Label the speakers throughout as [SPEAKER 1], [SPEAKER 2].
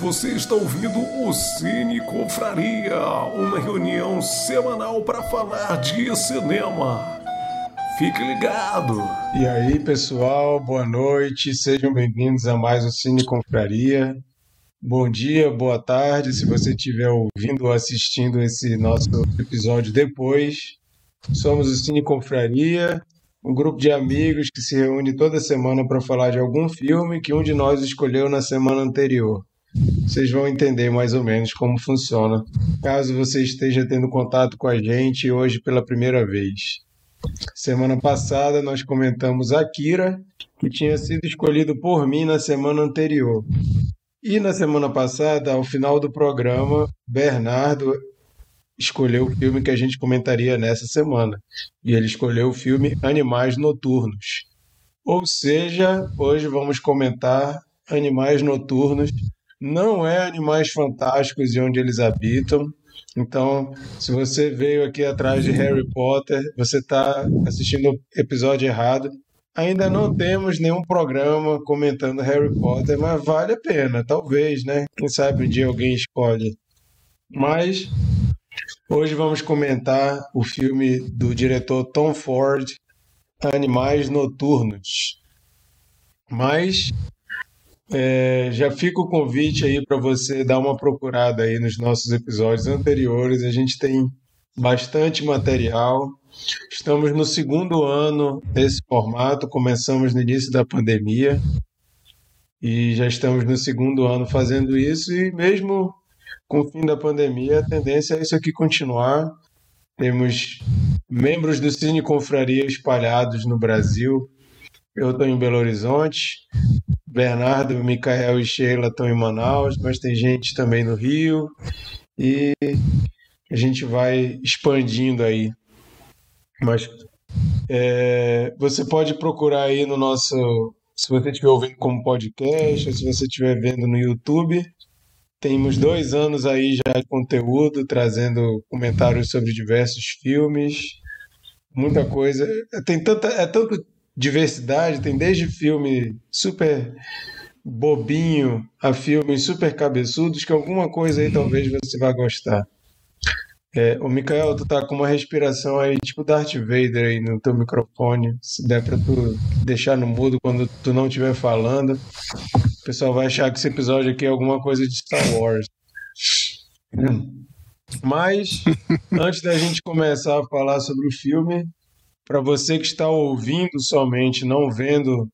[SPEAKER 1] Você está ouvindo o Cine Confraria, uma reunião semanal para falar de cinema. Fique ligado!
[SPEAKER 2] E aí, pessoal, boa noite, sejam bem-vindos a mais o Cine Confraria. Bom dia, boa tarde, se você estiver ouvindo ou assistindo esse nosso episódio depois. Somos o Cine Confraria, um grupo de amigos que se reúne toda semana para falar de algum filme que um de nós escolheu na semana anterior. Vocês vão entender mais ou menos como funciona, caso você esteja tendo contato com a gente hoje pela primeira vez. Semana passada nós comentamos Akira, que tinha sido escolhido por mim na semana anterior. E na semana passada, ao final do programa, Bernardo escolheu o filme que a gente comentaria nessa semana. E ele escolheu o filme Animais Noturnos. Ou seja, hoje vamos comentar Animais Noturnos. Não é Animais Fantásticos e onde eles habitam. Então, se você veio aqui atrás de Harry Potter, você está assistindo o episódio errado. Ainda não temos nenhum programa comentando Harry Potter, mas vale a pena, talvez, né? Quem sabe um dia alguém escolhe. Mas Hoje vamos comentar o filme do diretor Tom Ford, Animais Noturnos. Mas é, já fica o convite aí para você dar uma procurada aí nos nossos episódios anteriores. A gente tem bastante material. Estamos no segundo ano desse formato, começamos no início da pandemia e já estamos no segundo ano fazendo isso e mesmo com o fim da pandemia, a tendência é isso aqui continuar. Temos membros do Cine Confraria espalhados no Brasil. Eu estou em Belo Horizonte, Bernardo, Micael e Sheila estão em Manaus, mas tem gente também no Rio e a gente vai expandindo aí. Mas é, você pode procurar aí no nosso. Se você estiver ouvindo como podcast, ou se você estiver vendo no YouTube, temos dois anos aí já de conteúdo, trazendo comentários sobre diversos filmes, muita coisa. Tem tanta, é tanta diversidade, tem desde filme super bobinho a filmes super cabeçudos que alguma coisa aí talvez você vá gostar. É, o Mikael, tu tá com uma respiração aí, tipo Darth Vader aí no teu microfone. Se der pra tu deixar no mudo quando tu não estiver falando, o pessoal vai achar que esse episódio aqui é alguma coisa de Star Wars. Mas, antes da gente começar a falar sobre o filme, para você que está ouvindo somente, não vendo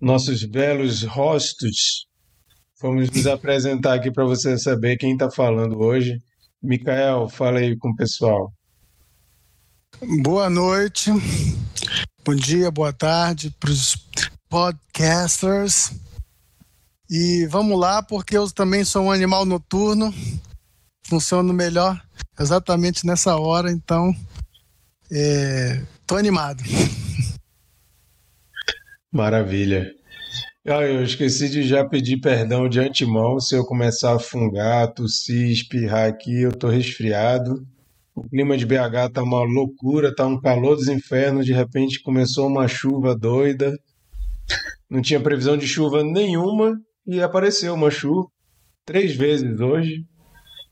[SPEAKER 2] nossos belos rostos, vamos nos apresentar aqui para você saber quem está falando hoje. Micael, fala aí com o pessoal.
[SPEAKER 3] Boa noite, bom dia, boa tarde para os podcasters. E vamos lá, porque eu também sou um animal noturno, funciono melhor exatamente nessa hora, então estou é, animado.
[SPEAKER 2] Maravilha. Ah, eu esqueci de já pedir perdão de antemão se eu começar a fungar, tossir, espirrar aqui, eu tô resfriado. O clima de BH tá uma loucura, tá um calor dos infernos, de repente começou uma chuva doida. Não tinha previsão de chuva nenhuma e apareceu uma chuva três vezes hoje.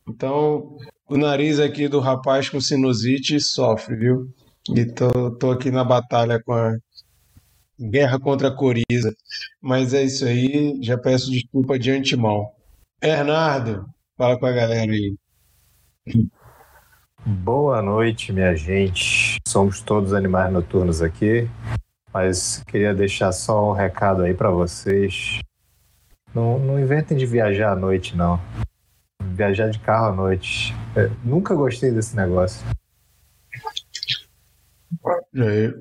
[SPEAKER 2] Então, o nariz aqui do rapaz com sinusite sofre, viu? E tô, tô aqui na batalha com a guerra contra a coriza. Mas é isso aí, já peço desculpa de antemão. Bernardo, fala com a galera aí.
[SPEAKER 4] Boa noite, minha gente. Somos todos animais noturnos aqui, mas queria deixar só um recado aí para vocês. Não, não inventem de viajar à noite, não. Viajar de carro à noite. É, nunca gostei desse negócio.
[SPEAKER 2] É,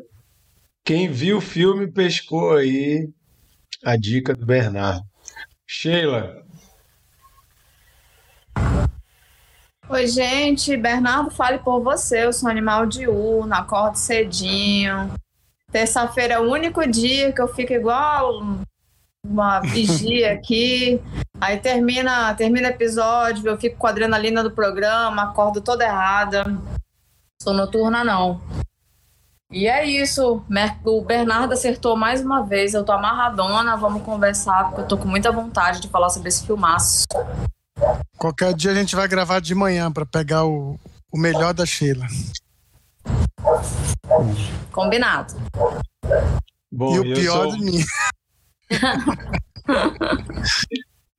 [SPEAKER 2] quem viu o filme pescou aí a dica do Bernardo. Sheila.
[SPEAKER 5] Oi, gente. Bernardo, fale por você. Eu sou animal diurno, acordo cedinho. Terça-feira é o único dia que eu fico igual uma vigia aqui. Aí termina, termina o episódio, eu fico com a adrenalina do programa, acordo toda errada. Sou noturna, não. E é isso. O Bernardo acertou mais uma vez. Eu tô amarradona. Vamos conversar, porque eu tô com muita vontade de falar sobre esse filmaço.
[SPEAKER 3] Qualquer dia a gente vai gravar de manhã para pegar o, o melhor da Sheila.
[SPEAKER 5] Combinado.
[SPEAKER 2] Bom,
[SPEAKER 3] e o
[SPEAKER 2] eu
[SPEAKER 3] pior
[SPEAKER 2] sou-
[SPEAKER 3] de mim.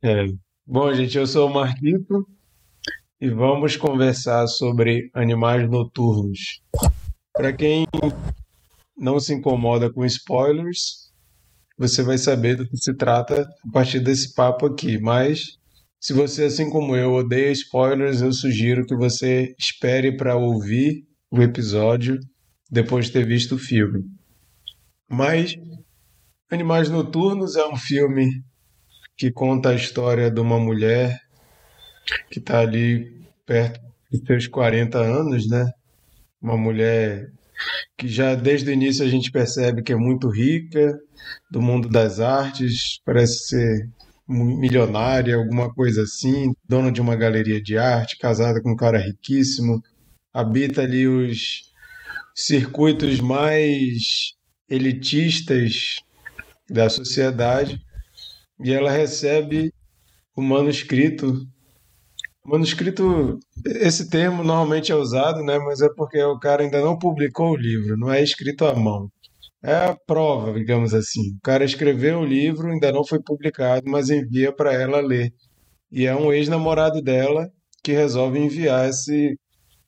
[SPEAKER 2] É. Bom, gente, eu sou o Marquito e vamos conversar sobre animais noturnos. Para quem não se incomoda com spoilers, você vai saber do que se trata a partir desse papo aqui. Mas se você, assim como eu, odeia spoilers, eu sugiro que você espere para ouvir o episódio depois de ter visto o filme. Mas Animais Noturnos é um filme que conta a história de uma mulher que está ali perto dos seus 40 anos, né? Uma mulher que já desde o início a gente percebe que é muito rica, do mundo das artes, parece ser milionária, alguma coisa assim, dona de uma galeria de arte, casada com um cara riquíssimo, habita ali os circuitos mais elitistas da sociedade e ela recebe o manuscrito. Manuscrito, esse termo normalmente é usado, né? Mas é porque o cara ainda não publicou o livro, não é escrito à mão. É a prova, digamos assim. O cara escreveu o livro, ainda não foi publicado, mas envia para ela ler. E é um ex-namorado dela que resolve enviar esse,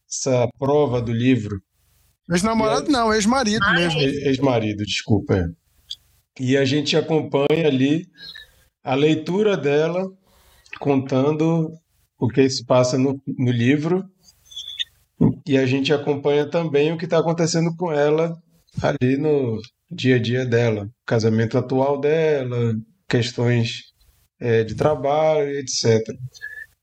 [SPEAKER 2] essa prova do livro
[SPEAKER 3] Ex-namorado não, ex-marido mesmo.
[SPEAKER 2] Ex-marido, desculpa. é. E a gente acompanha ali a leitura dela contando o que se passa no, no livro. E a gente acompanha também o que está acontecendo com ela ali no dia a dia dela. Casamento atual dela, questões eh, de trabalho, etc.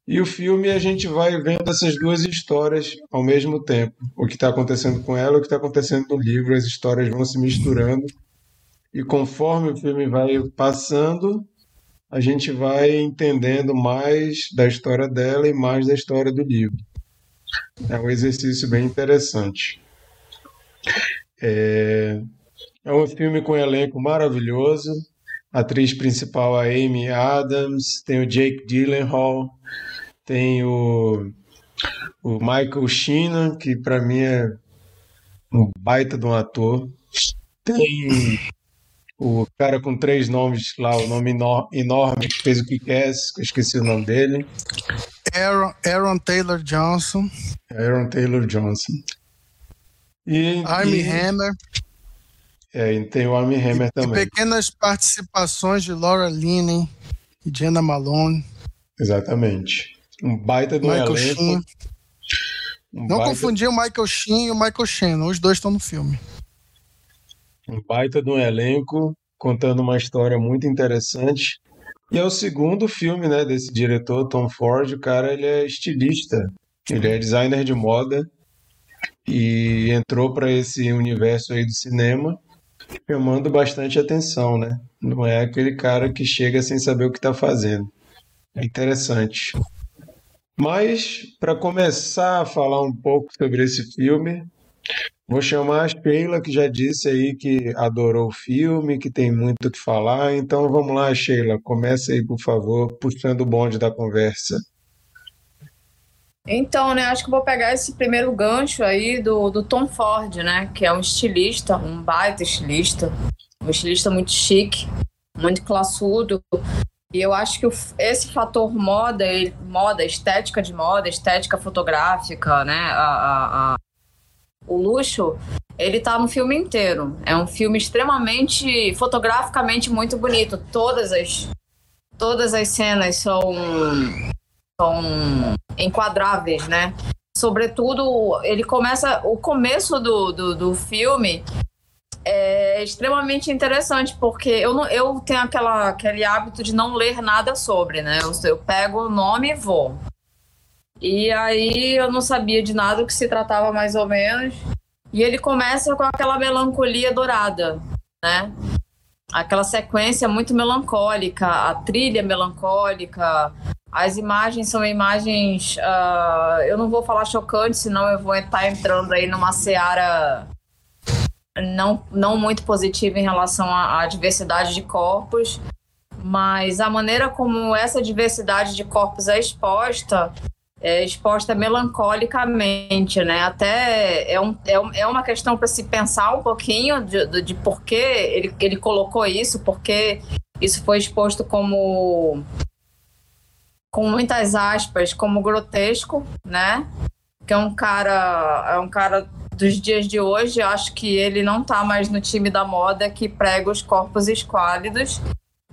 [SPEAKER 2] E o filme a gente vai vendo essas duas histórias ao mesmo tempo. O que está acontecendo com ela, o que está acontecendo no livro, as histórias vão se misturando. E conforme o filme vai passando, a gente vai entendendo mais da história dela e mais da história do livro. É um exercício bem interessante. É, é um filme com um elenco maravilhoso. A atriz principal, a Amy Adams, tem o Jake Gyllenhaal, tem o, o Michael Sheenan, que para mim é um baita de um ator. Tem o cara com três nomes lá, o nome eno- enorme que fez o que quer, eu esqueci o nome dele.
[SPEAKER 3] Aaron, Aaron Taylor Johnson,
[SPEAKER 2] Aaron Taylor Johnson. E,
[SPEAKER 3] Armie
[SPEAKER 2] e-
[SPEAKER 3] Hammer
[SPEAKER 2] é, e tem o Armie Hammer
[SPEAKER 3] e
[SPEAKER 2] também.
[SPEAKER 3] pequenas participações de Laura Linney e Jenna Malone,
[SPEAKER 2] Exatamente. Um baita do
[SPEAKER 3] Michael
[SPEAKER 2] elenco.
[SPEAKER 3] Sheen.
[SPEAKER 2] Um
[SPEAKER 3] Não
[SPEAKER 2] baita,
[SPEAKER 3] confundir o Michael Sheen e o Michael Shannon, os dois estão no filme.
[SPEAKER 2] Um baita de um elenco contando uma história muito interessante. E é o segundo filme, né, desse diretor, Tom Ford. O cara, ele é estilista. Ele é designer de moda e entrou para esse universo aí do cinema chamando bastante atenção, né? Não é aquele cara que chega sem saber o que está fazendo. É interessante. Mas, para começar a falar um pouco sobre esse filme, vou chamar a Sheila, que já disse aí que adorou o filme, que tem muito o que falar. Então vamos lá, Sheila, começa aí, por favor, puxando o bonde da conversa.
[SPEAKER 5] Então, né, acho que vou pegar esse primeiro gancho aí do, do Tom Ford, né, que é um estilista, um baita estilista, um estilista muito chique, muito classudo. E eu acho que esse fator moda, ele- moda, estética de moda, estética fotográfica, né, a, a- a- o luxo, ele tá no filme inteiro. É um filme extremamente, fotograficamente muito bonito. Todas as, todas as cenas são são enquadráveis, né? Sobretudo, ele começa. O começo do, do, do filme é extremamente interessante, porque eu, não, eu tenho aquela, aquele hábito de não ler nada sobre, né? Eu, eu pego o nome e vou. E aí eu não sabia de nada do que se tratava mais ou menos. E ele começa com aquela melancolia dourada, né? Aquela sequência muito melancólica, a trilha melancólica, as imagens são imagens. ah, eu não vou falar chocantes, senão eu vou estar entrando aí numa seara não, não muito positiva em relação à, à diversidade de corpos. mas a maneira como essa diversidade de corpos é exposta é exposta melancolicamente, né? Até é, um, é, é uma questão para se pensar um pouquinho de, de, de por que ele, ele colocou isso, porque isso foi exposto como com muitas aspas como grotesco, né? Que é um cara é um cara dos dias de hoje, acho que ele não está mais no time da moda que prega os corpos esquálidos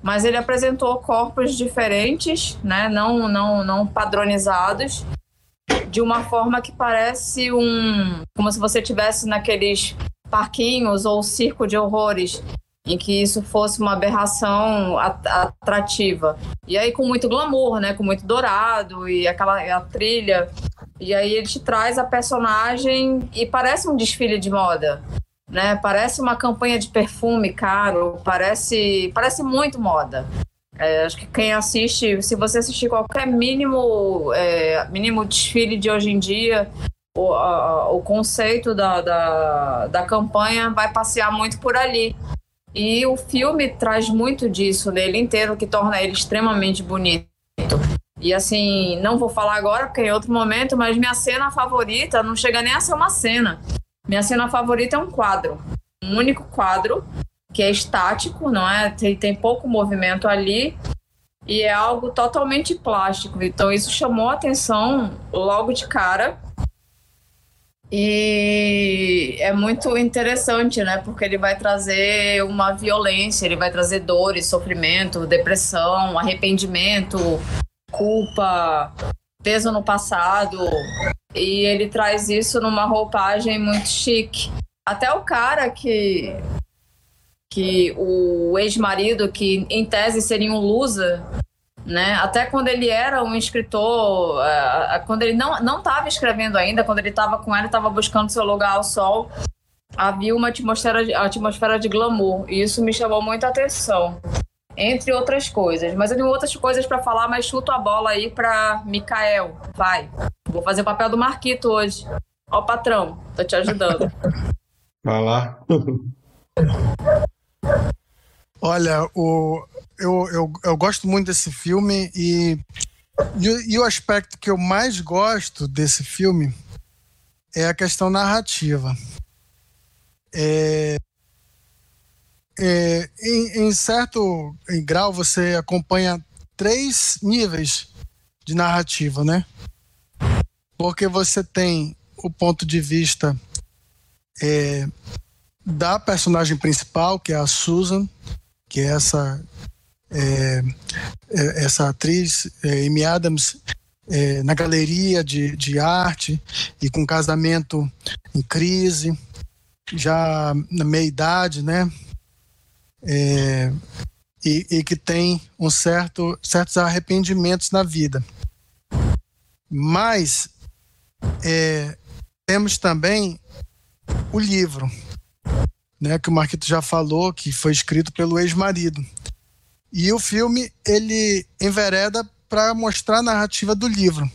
[SPEAKER 5] mas ele apresentou corpos diferentes, né, não, não, não padronizados, de uma forma que parece um. como se você tivesse naqueles parquinhos ou circo de horrores, em que isso fosse uma aberração atrativa. E aí com muito glamour, né, com muito dourado e aquela trilha. E aí ele te traz a personagem e parece um desfile de moda né? Parece uma campanha de perfume caro, parece, parece muito moda. É, acho que quem assiste, se você assistir qualquer mínimo, é, mínimo desfile de hoje em dia, o, a, o conceito da, da, da campanha vai passear muito por ali. E o filme traz muito disso nele inteiro, que torna ele extremamente bonito. E assim, não vou falar agora, porque é em outro momento, mas minha cena favorita não chega nem a ser uma cena. Minha cena favorita é um quadro. Um único quadro, que é estático, não é? Tem, tem pouco movimento ali. E é algo totalmente plástico. Então isso chamou a atenção logo de cara. E é muito interessante, né? Porque ele vai trazer uma violência, ele vai trazer dores, sofrimento, depressão, arrependimento, culpa, peso no passado. E ele traz isso numa roupagem muito chique. Até o cara que. que o ex-marido, que em tese seria um loser, né? Até quando ele era um escritor, uh, quando ele não não estava escrevendo ainda, quando ele estava com ela, estava buscando seu lugar ao sol, havia uma atmosfera atmosfera de glamour e isso me chamou muita atenção entre outras coisas. Mas eu tenho outras coisas para falar, mas chuto a bola aí para Mikael. Vai. Vou fazer o papel do Marquito hoje. Ó, patrão, tô te ajudando.
[SPEAKER 2] Vai lá.
[SPEAKER 3] Olha, o, eu, eu, eu gosto muito desse filme e, e, e o aspecto que eu mais gosto desse filme é a questão narrativa. É, é, em, em, certo em grau você acompanha três níveis de narrativa, né? Porque você tem o ponto de vista é, da personagem principal, que é a Susan, que é essa é, é essa atriz, é, Amy Adams, é, na galeria de, de arte e com casamento em crise, já na meia idade, né? É, e, e, que tem um certo, certos arrependimentos na vida. Mas é, temos também o livro, né, que o Marquito já falou, que foi escrito pelo ex-marido. E o filme ele envereda para mostrar a narrativa do livro.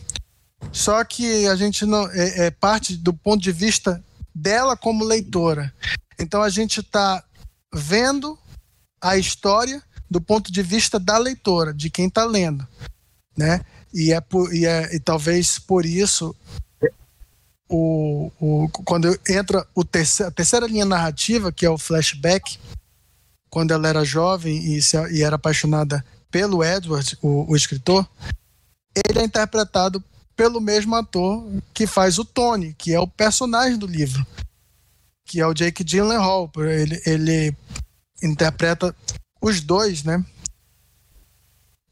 [SPEAKER 3] Só que a gente não é, é parte do ponto de vista dela como leitora. Então a gente está vendo a história do ponto de vista da leitora, de quem está lendo, né? E é, por, e é e talvez por isso o, o, quando entra o terceiro, a terceira linha narrativa, que é o flashback, quando ela era jovem e, se, e era apaixonada pelo Edward, o, o, escritor, ele é interpretado pelo mesmo ator que faz o Tony, que é o personagem do livro, que é o Jake Gyllenhaal. Ele, ele interpreta os dois, né?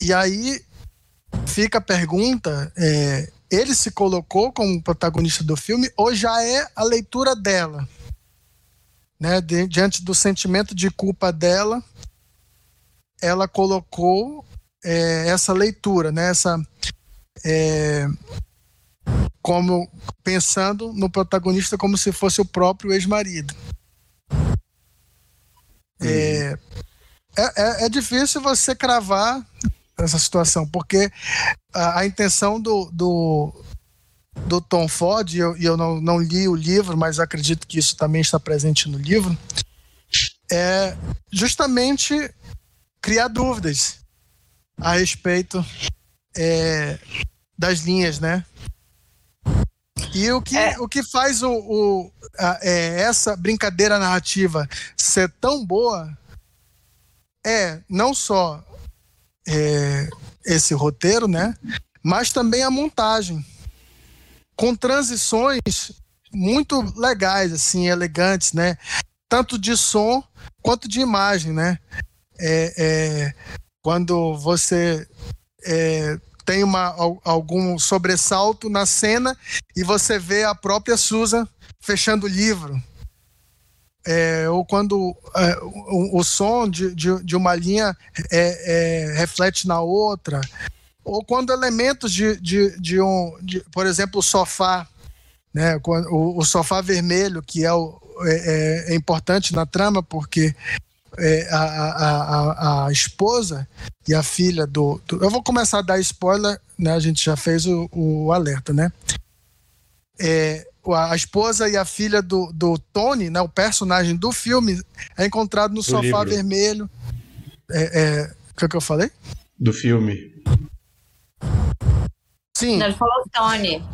[SPEAKER 3] E aí fica a pergunta: é, ele se colocou como protagonista do filme ou já é a leitura dela? Né? Diante do sentimento de culpa dela, ela colocou é, essa leitura, né? Essa, é, como pensando no protagonista como se fosse o próprio ex-marido. É, é, é, é, difícil você cravar essa situação, porque a, a intenção do, do, do, Tom Ford, e eu, eu não, não li o livro, mas acredito que isso também está presente no livro, é justamente criar dúvidas. a respeito é, das linhas, né? E o que, é. o que faz o, o a, é, essa brincadeira narrativa ser tão boa é não só é, esse roteiro, né? Mas também a montagem, com transições muito legais, assim, elegantes, né? Tanto de som quanto de imagem, né? É, é quando você é, tem uma, algum sobressalto na cena e você vê a própria Susan fechando o livro. É, ou quando é, o, o, som de, de, de uma linha é, é reflete na outra, ou quando elementos de, de, de um, de, por exemplo, o sofá, né, o, o sofá vermelho, que é, o, é, é, é importante na trama, porque é, a, a, a, esposa e a filha do, do, Eu vou começar a dar spoiler, né? A gente já fez o, o alerta, né? É, a esposa e a filha do, do Tony, né, o personagem do filme, é encontrado no do sofá livro. vermelho. É, é, o que, é que eu falei?
[SPEAKER 2] Do filme.
[SPEAKER 5] Sim. Não, ele falou Tony.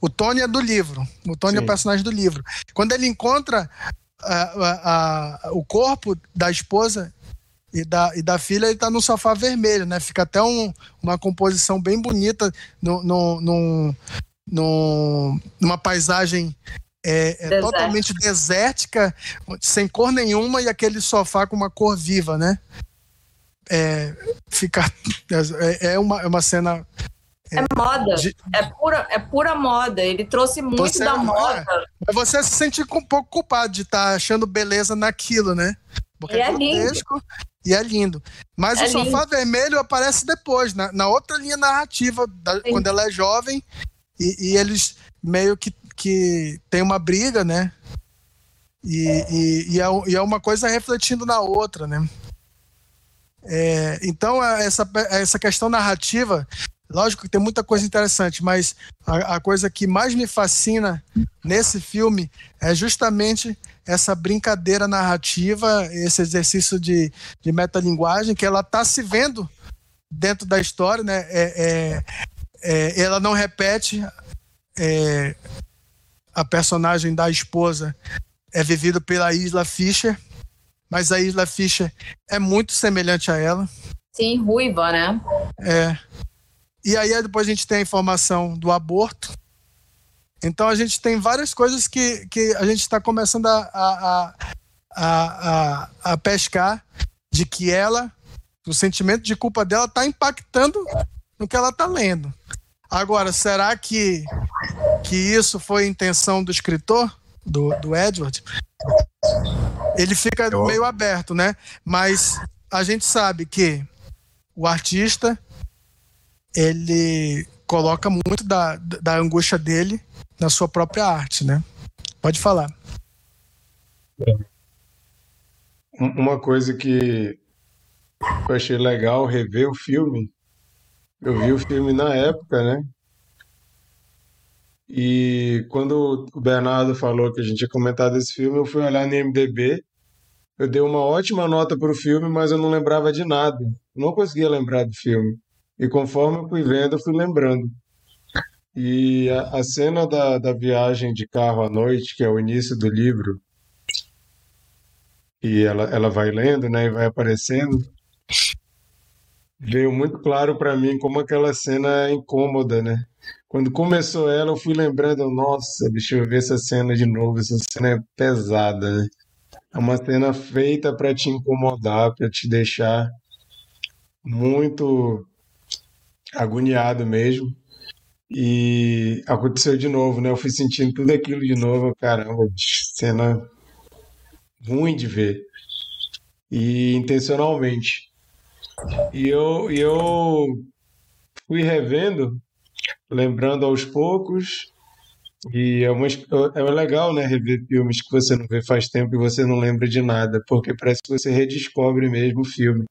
[SPEAKER 3] O Tony é do livro. O Tony Sim. é o personagem do livro. Quando ele encontra a, a, o corpo da esposa e da, e da filha, ele está no sofá vermelho, né? Fica até um, uma composição bem bonita no, no, no, no numa paisagem é, é totalmente desértica, sem cor nenhuma, e aquele sofá com uma cor viva, né? É, fica, é, é uma, é uma cena
[SPEAKER 5] é moda, de... é, pura, é pura moda. Ele trouxe muito você, da moda.
[SPEAKER 3] É, você se sente um pouco culpado de estar tá achando beleza naquilo, né?
[SPEAKER 5] Porque e é, é lindo.
[SPEAKER 3] E é lindo. Mas é o sofá lindo. vermelho aparece depois, na, na outra linha narrativa, da, quando ela é jovem, e, e, eles meio que, que tem uma briga, né? E, e, e, é, e é uma coisa refletindo na outra, né? É, então, essa, essa questão narrativa Lógico que tem muita coisa interessante, mas a, a, coisa que mais me fascina nesse filme é justamente essa brincadeira narrativa, esse exercício de, de metalinguagem, que ela está se vendo dentro da história, né? É, é, é, ela não repete é, a personagem da esposa é vivida pela Isla Fisher, mas a Isla Fisher é muito semelhante a ela.
[SPEAKER 5] Sim, ruiva, né?
[SPEAKER 3] É. E aí depois a gente tem a informação do aborto. Então a gente tem várias coisas que, que a gente está começando a, a, a, a, a pescar de que ela, o sentimento de culpa dela está impactando no que ela está lendo. Agora, será que, que isso foi a intenção do escritor, do, do Edward? Ele fica meio aberto, né? Mas a gente sabe que o artista ele coloca muito da, da angústia dele na sua própria arte, né? Pode falar.
[SPEAKER 2] Uma coisa que eu achei legal rever o filme. Eu vi o filme na época, né? E quando o Bernardo falou que a gente ia comentar desse filme, eu fui olhar no MDB. Eu dei uma ótima nota para o filme, mas eu não lembrava de nada. Não conseguia lembrar do filme. E conforme eu fui vendo, eu fui lembrando. E a, a cena da, da viagem de carro à noite, que é o início do livro, e ela, ela vai lendo, né, e vai aparecendo, veio muito claro para mim como aquela cena é incômoda, né? Quando começou ela, eu fui lembrando, nossa, deixa eu ver essa cena de novo, essa cena é pesada, né? É uma cena feita para te incomodar, para te deixar muito agoniado mesmo. E aconteceu de novo, né? Eu fui sentindo tudo aquilo de novo. Caramba, cena ruim de ver. E intencionalmente. E eu, eu fui revendo, lembrando aos poucos. E é, uma, é legal, né? Rever filmes que você não vê faz tempo e você não lembra de nada, porque parece que você redescobre mesmo o filme.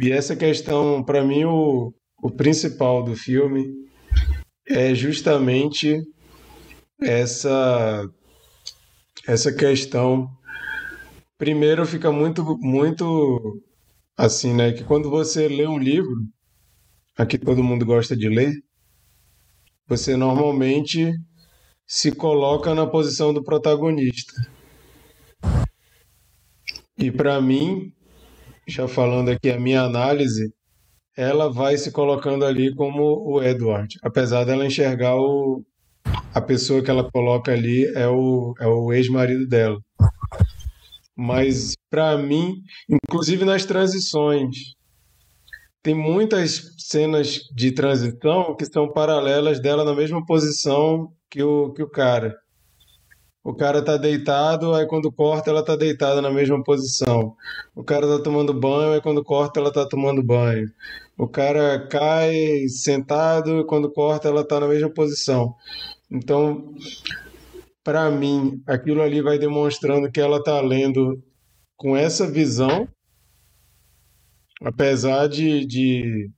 [SPEAKER 2] E essa questão, para mim, o, o principal do filme é justamente essa essa questão. Primeiro fica muito muito assim, né? Que quando você lê um livro, aqui todo mundo gosta de ler, você normalmente se coloca na posição do protagonista. E para mim, já falando aqui a minha análise, ela vai se colocando ali como o Edward, apesar dela enxergar o, a pessoa que ela coloca ali é o, é o ex-marido dela. Mas para mim, inclusive nas transições, tem muitas cenas de transição que são paralelas dela na mesma posição que o, que o cara. O cara tá deitado, aí quando corta ela tá deitada na mesma posição. O cara tá tomando banho, aí quando corta ela tá tomando banho. O cara cai sentado, quando corta ela tá na mesma posição. Então, para mim, aquilo ali vai demonstrando que ela está lendo com essa visão, apesar de, de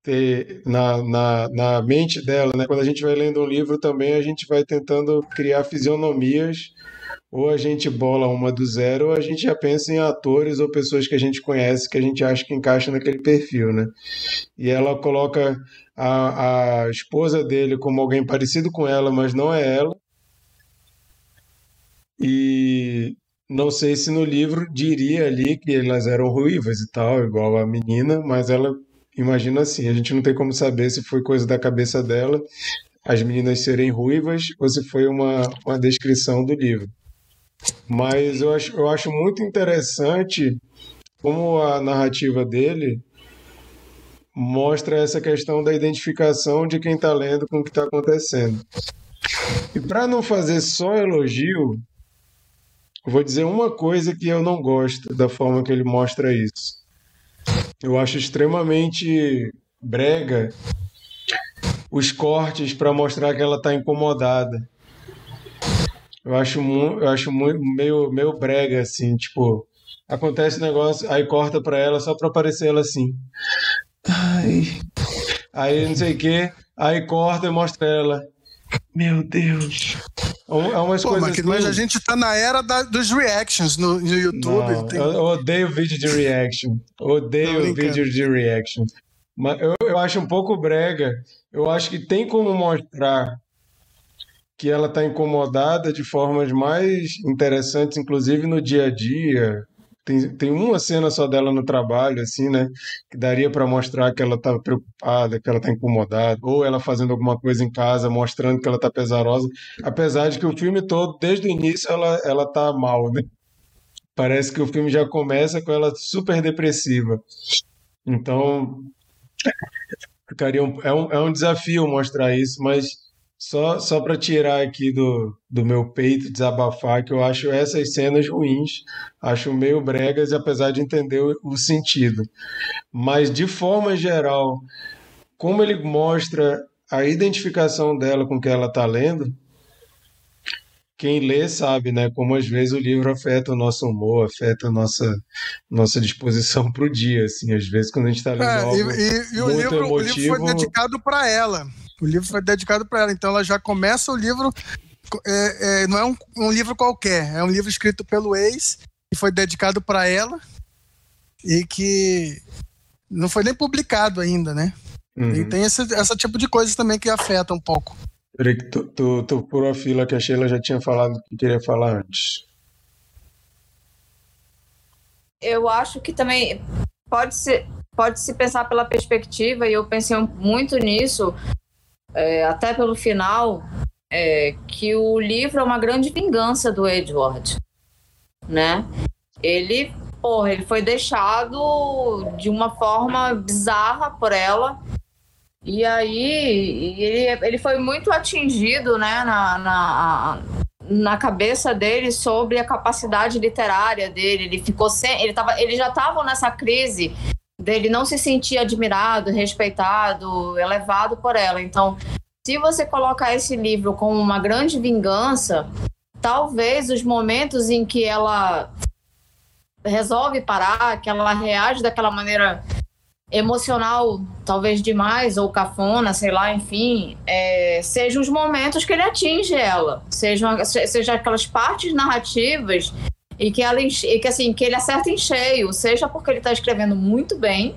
[SPEAKER 2] ter na, na, na mente dela, né? Quando a gente vai lendo um livro também, a gente vai tentando criar fisionomias, ou a gente bola uma do zero, ou a gente já pensa em atores ou pessoas que a gente conhece, que a gente acha que encaixa naquele perfil, né? E ela coloca a, a esposa dele como alguém parecido com ela, mas não é ela. E não sei se no livro diria ali que elas eram ruivas e tal, igual a menina, mas ela imagina assim. A gente não tem como saber se foi coisa da cabeça dela, as meninas serem ruivas, ou se foi uma, uma descrição do livro. Mas eu acho, eu acho muito interessante como a narrativa dele mostra essa questão da identificação de quem está lendo com o que está acontecendo. E para não fazer só elogio, vou dizer uma coisa que eu não gosto da forma que ele mostra isso. Eu acho extremamente brega os cortes para mostrar que ela está incomodada. Eu acho, eu acho muito, meio, meio brega, assim, tipo, acontece um negócio, aí corta para ela só para aparecer ela assim. Ai. Aí não sei o que. Aí corta e mostra ela. Meu Deus. É, é umas Pô, coisas
[SPEAKER 3] mas, assim... mas a gente tá na era da, dos reactions no, no YouTube.
[SPEAKER 2] Não, tem... Eu odeio vídeo de reaction. Odeio vídeo de reaction. Mas eu, eu acho um pouco brega. Eu acho que tem como mostrar que ela está incomodada de formas mais interessantes, inclusive no dia a dia, tem, tem uma cena só dela no trabalho, assim, né? Que daria para mostrar que ela tá preocupada, que ela tá incomodada, ou ela fazendo alguma coisa em casa, mostrando que ela tá pesarosa. Apesar de que o filme todo, desde o início, ela, ela tá mal, né? Parece que o filme já começa com ela super depressiva. Então, ficaria um, é, um, é um desafio mostrar isso, mas só, só para tirar aqui do, do meu peito, desabafar, que eu acho essas cenas ruins, acho meio bregas, apesar de entender o, o sentido. Mas, de forma geral, como ele mostra a identificação dela com o que ela está lendo, quem lê sabe, né? Como às vezes o livro afeta o nosso humor, afeta a nossa, nossa disposição para o dia, assim. Às vezes quando a gente está lendo é, algo e, e, e o, livro, emotivo... o livro
[SPEAKER 3] foi dedicado para ela. O livro foi dedicado para ela, então ela já começa o livro. É, é, não é um, um, livro qualquer, é um livro escrito pelo ex, que foi dedicado para ela e que não foi nem publicado ainda, né? Uhum. E tem esse, esse tipo de coisas também que afeta um pouco.
[SPEAKER 2] Peraí, tu, tu, a fila que a Sheila já tinha falado que queria falar antes.
[SPEAKER 5] Eu acho que também pode ser pode se pensar pela perspectiva e eu pensei muito nisso é, até pelo final, é, que o livro é uma grande vingança do Edward, né? Ele, porra, ele foi deixado de uma forma bizarra por ela. E aí ele, ele foi muito atingido, né, na, na, na cabeça dele sobre a capacidade literária dele. Ele ficou sem, ele, tava, ele já estava nessa crise dele não se sentir admirado, respeitado, elevado por ela. Então, se você colocar esse livro como uma grande vingança, talvez os momentos em que ela resolve parar, que ela reage daquela maneira emocional, talvez demais, ou cafona, sei lá, enfim, é, sejam os momentos que ele atinge ela, sejam, sejam aquelas partes narrativas e que, ela, e que, assim, que ele acerta em cheio, seja porque ele está escrevendo muito bem,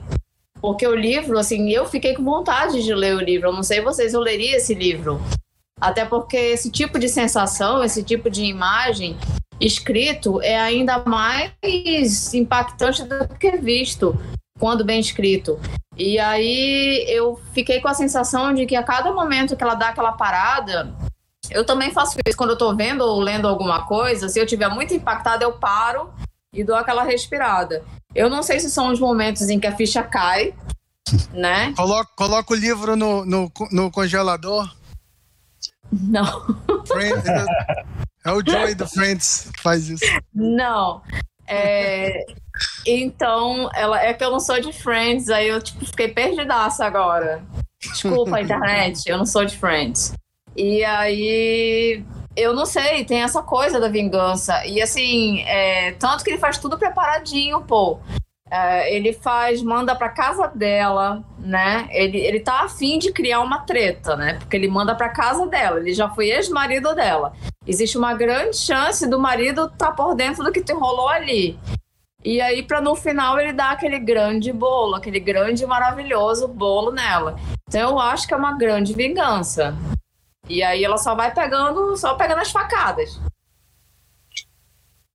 [SPEAKER 5] porque o livro, assim, eu fiquei com vontade de ler o livro. Eu não sei vocês, eu leria esse livro. Até porque esse tipo de sensação, esse tipo de imagem escrito é ainda mais impactante do que visto quando bem escrito. E aí eu fiquei com a sensação de que a cada momento que ela dá aquela parada, eu também faço isso quando eu tô vendo ou lendo alguma coisa, se eu tiver muito impactada, eu paro e dou aquela respirada. Eu não sei se são os momentos em que a ficha cai, né?
[SPEAKER 3] Coloca, coloca o livro no, no, no congelador.
[SPEAKER 5] Não.
[SPEAKER 3] Friends, é o Joey do Friends que faz isso.
[SPEAKER 5] Não. É, então, ela, é que eu não sou de Friends, aí eu tipo, fiquei perdidaça agora. Desculpa, internet, eu não sou de Friends. E aí, eu não sei, tem essa coisa da vingança. E assim, é, tanto que ele faz tudo preparadinho, pô. É, ele faz, manda pra casa dela, né? Ele, ele tá afim de criar uma treta, né? Porque ele manda pra casa dela, ele já foi ex-marido dela. Existe uma grande chance do marido tá por dentro do que te rolou ali. E aí, para no final ele dar aquele grande bolo, aquele grande maravilhoso bolo nela. Então eu acho que é uma grande vingança. E aí ela só vai pegando, só pegando as facadas.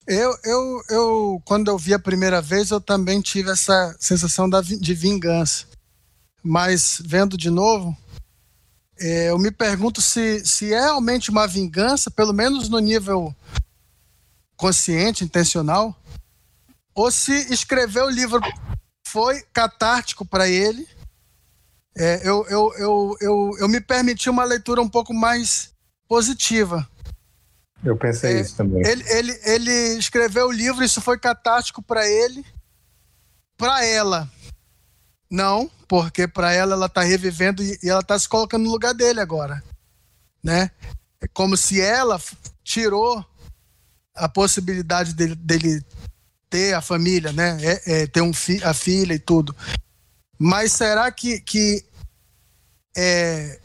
[SPEAKER 3] Eu, eu, eu, quando eu vi a primeira vez, eu também tive essa sensação da, de vingança. Mas vendo de novo, é, eu me pergunto se, se é realmente uma vingança, pelo menos no nível consciente, intencional, ou se escrever o livro foi catártico para ele é, eu, eu, eu, eu, eu me permiti uma leitura um pouco mais positiva.
[SPEAKER 4] Eu pensei é, isso também.
[SPEAKER 3] Ele, ele, ele escreveu o livro, isso foi catártico para ele, para ela. Não, porque para ela ela está revivendo e, e ela está se colocando no lugar dele agora, né? É como se ela tirou a possibilidade dele, dele ter a família, né? É, é, ter um fi, a filha e tudo. Mas será que, que é,